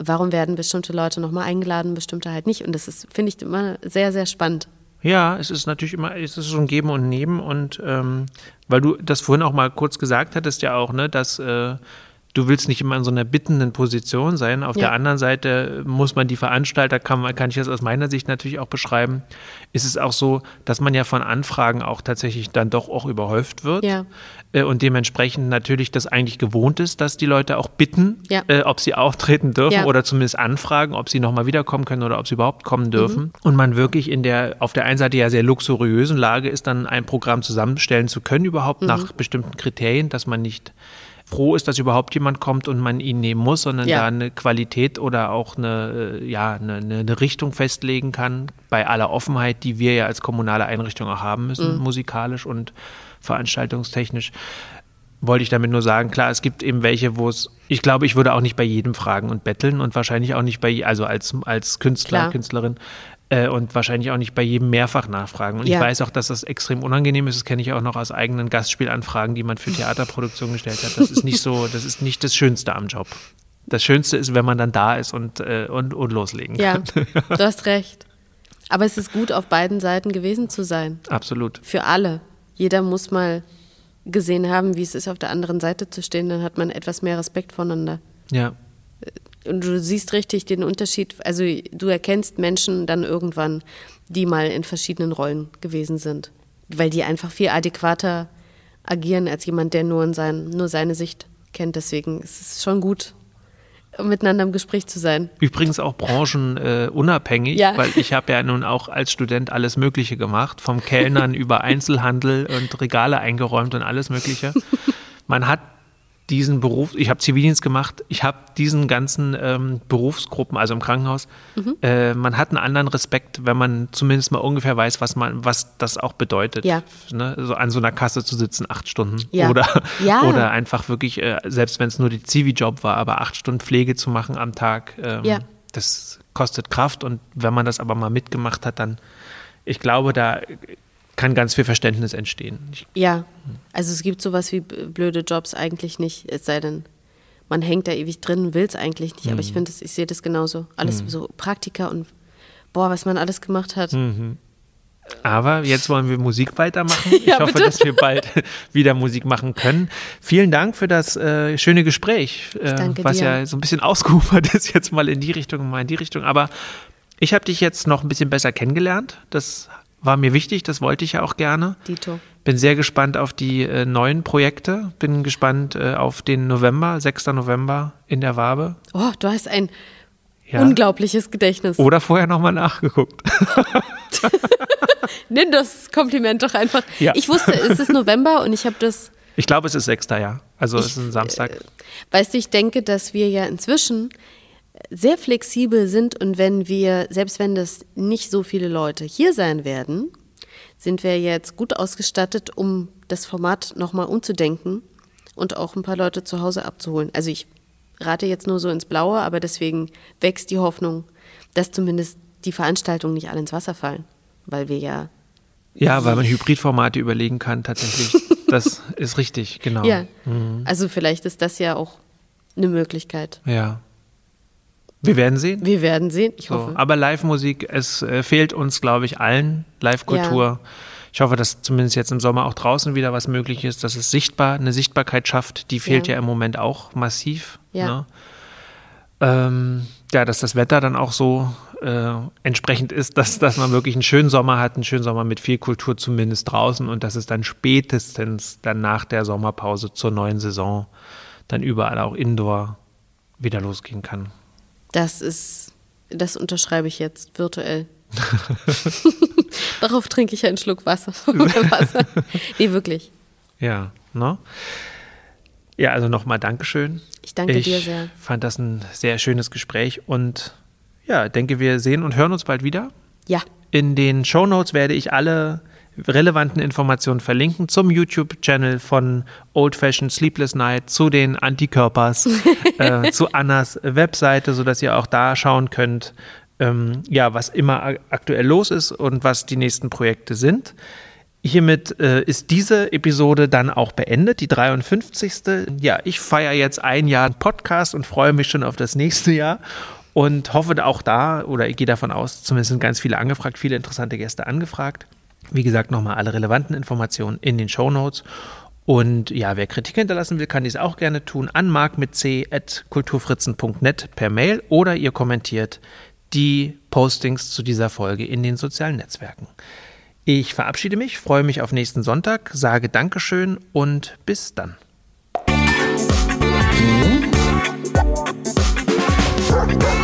Warum werden bestimmte Leute nochmal eingeladen, bestimmte halt nicht? Und das ist, finde ich, immer sehr, sehr spannend. Ja, es ist natürlich immer, es ist so ein Geben und Nehmen und ähm, weil du das vorhin auch mal kurz gesagt hattest ja auch, ne, dass äh, du willst nicht immer in so einer bittenden Position sein. Auf Ja. der anderen Seite muss man die Veranstalter, kann, kann ich das aus meiner Sicht natürlich auch beschreiben, ist es auch so, dass man ja von Anfragen auch tatsächlich dann doch auch überhäuft wird. Ja. Äh, und dementsprechend natürlich das eigentlich gewohnt ist, dass die Leute auch bitten, Ja. äh, ob sie auftreten dürfen oder zumindest anfragen, ob sie nochmal wiederkommen können oder ob sie überhaupt kommen dürfen. Und man wirklich in der auf der einen Seite ja sehr luxuriösen Lage ist, dann ein Programm zusammenstellen zu können, überhaupt nach bestimmten Kriterien, dass man nicht froh ist, dass überhaupt jemand kommt und man ihn nehmen muss, sondern Ja. da eine Qualität oder auch eine, äh, ja, eine, eine Richtung festlegen kann, bei aller Offenheit, die wir ja als kommunale Einrichtung auch haben müssen, musikalisch und veranstaltungstechnisch wollte ich damit nur sagen, klar, es gibt eben welche, wo es, ich glaube, ich würde auch nicht bei jedem fragen und betteln und wahrscheinlich auch nicht bei, also als, als Künstler, Klar. Künstlerin äh, und wahrscheinlich auch nicht bei jedem mehrfach nachfragen. Und Ja. ich weiß auch, dass das extrem unangenehm ist, das kenne ich auch noch aus eigenen Gastspielanfragen, die man für Theaterproduktionen gestellt hat. Das ist nicht so, das ist nicht das Schönste am Job. Das Schönste ist, wenn man dann da ist und, äh, und, und loslegen Ja, kann. [LAUGHS] du hast recht. Aber es ist gut, auf beiden Seiten gewesen zu sein. Absolut. Für alle. Jeder muss mal gesehen haben, wie es ist, auf der anderen Seite zu stehen. Dann hat man etwas mehr Respekt voneinander. Ja. Und du siehst richtig den Unterschied. Also du erkennst Menschen dann irgendwann, die mal in verschiedenen Rollen gewesen sind. Weil die einfach viel adäquater agieren als jemand, der nur, in sein, nur seine Sicht kennt. Deswegen ist es schon gut, miteinander im Gespräch zu sein. Übrigens auch branchenunabhängig, äh, Ja. weil ich habe ja nun auch als Student alles Mögliche gemacht, vom Kellnern [LAUGHS] über Einzelhandel und Regale eingeräumt und alles Mögliche. Man hat diesen Beruf, ich habe Zivildienst gemacht, ich habe diesen ganzen ähm, Berufsgruppen, also im Krankenhaus, Mhm. äh, man hat einen anderen Respekt, wenn man zumindest mal ungefähr weiß, was man, was das auch bedeutet, Ja. ne? so an so einer Kasse zu sitzen, acht Stunden Ja. oder Ja. [LAUGHS] oder einfach wirklich, äh, selbst wenn es nur die Zivi-Job war, aber acht Stunden Pflege zu machen am Tag, ähm, das kostet Kraft und wenn man das aber mal mitgemacht hat, dann, ich glaube, da kann ganz viel Verständnis entstehen. Ja, also es gibt sowas wie blöde Jobs eigentlich nicht, es sei denn, man hängt da ewig drin, will es eigentlich nicht. Aber Mhm. ich finde, das- ich sehe das genauso. Alles so Praktika und boah, was man alles gemacht hat. Mhm. aber jetzt wollen wir Musik weitermachen. [LAUGHS] Ich Ja, hoffe, bitte. dass wir bald [LAUGHS] wieder Musik machen können. Vielen Dank für das äh, schöne Gespräch, äh, was dir. ja so ein bisschen ausgeufert [LAUGHS] ist, jetzt mal in die Richtung, mal in die Richtung. Aber ich habe dich jetzt noch ein bisschen besser kennengelernt. Das war mir wichtig, das wollte ich ja auch gerne. Dito. Bin sehr gespannt auf die äh, neuen Projekte. Bin gespannt äh, auf den November, 6. November in der Wabe. Oh, du hast ein Ja. unglaubliches Gedächtnis. Oder vorher nochmal nachgeguckt. [LAUGHS] Nimm das Kompliment doch einfach. Ja. Ich wusste, es ist November und ich habe das, Ich glaube, es ist 6. ja. Also es ist ein Ich, Samstag. weißt du, ich denke, dass wir ja inzwischen sehr flexibel sind und wenn wir, selbst wenn das nicht so viele Leute hier sein werden, sind wir jetzt gut ausgestattet, um das Format nochmal umzudenken und auch ein paar Leute zu Hause abzuholen. Also ich rate jetzt nur so ins Blaue, aber deswegen wächst die Hoffnung, dass zumindest die Veranstaltungen nicht alle ins Wasser fallen, weil wir ja Ja, weil man Hybridformate überlegen kann, tatsächlich. [LAUGHS] Das ist richtig, genau. Ja, also vielleicht ist das ja auch eine Möglichkeit. Ja. Wir werden sehen. Wir werden sehen, ich So. hoffe. Aber Live-Musik, es äh, fehlt uns, glaube ich, allen. Live-Kultur. Ich hoffe, dass zumindest jetzt im Sommer auch draußen wieder was möglich ist, dass es sichtbar, eine Sichtbarkeit schafft. Die fehlt ja, ja im Moment auch massiv. Ja. Ne? Ähm, ja, dass das Wetter dann auch so äh, entsprechend ist, dass, dass man wirklich einen schönen Sommer hat, einen schönen Sommer mit viel Kultur zumindest draußen und dass es dann spätestens dann nach der Sommerpause zur neuen Saison dann überall auch indoor wieder losgehen kann. Das ist, das unterschreibe ich jetzt virtuell. [LAUGHS] Darauf trinke ich einen Schluck Wasser. [LAUGHS] Wasser. Nee, wirklich. Ja, ne? Ja, also nochmal Dankeschön. Ich danke ich dir sehr. Ich fand das ein sehr schönes Gespräch und ja, denke, wir sehen und hören uns bald wieder. Ja. In den Show Notes werde ich alle relevanten Informationen verlinken zum YouTube-Channel von Old Fashioned Sleepless Night, zu den Antikörpers, [LAUGHS] äh, zu Annas Webseite, sodass ihr auch da schauen könnt, ähm, ja, was immer aktuell los ist und was die nächsten Projekte sind. Hiermit äh, ist diese Episode dann auch beendet, die 53. Ja, ich feiere jetzt ein Jahr Podcast und freue mich schon auf das nächste Jahr und hoffe auch da, oder ich gehe davon aus, zumindest sind ganz viele angefragt, viele interessante Gäste angefragt. Wie gesagt, nochmal alle relevanten Informationen in den Show Notes. Und ja, wer Kritik hinterlassen will, kann dies auch gerne tun an mark mit c per Mail oder ihr kommentiert die Postings zu dieser Folge in den sozialen Netzwerken. Ich verabschiede mich, freue mich auf nächsten Sonntag, sage Dankeschön und bis dann. Die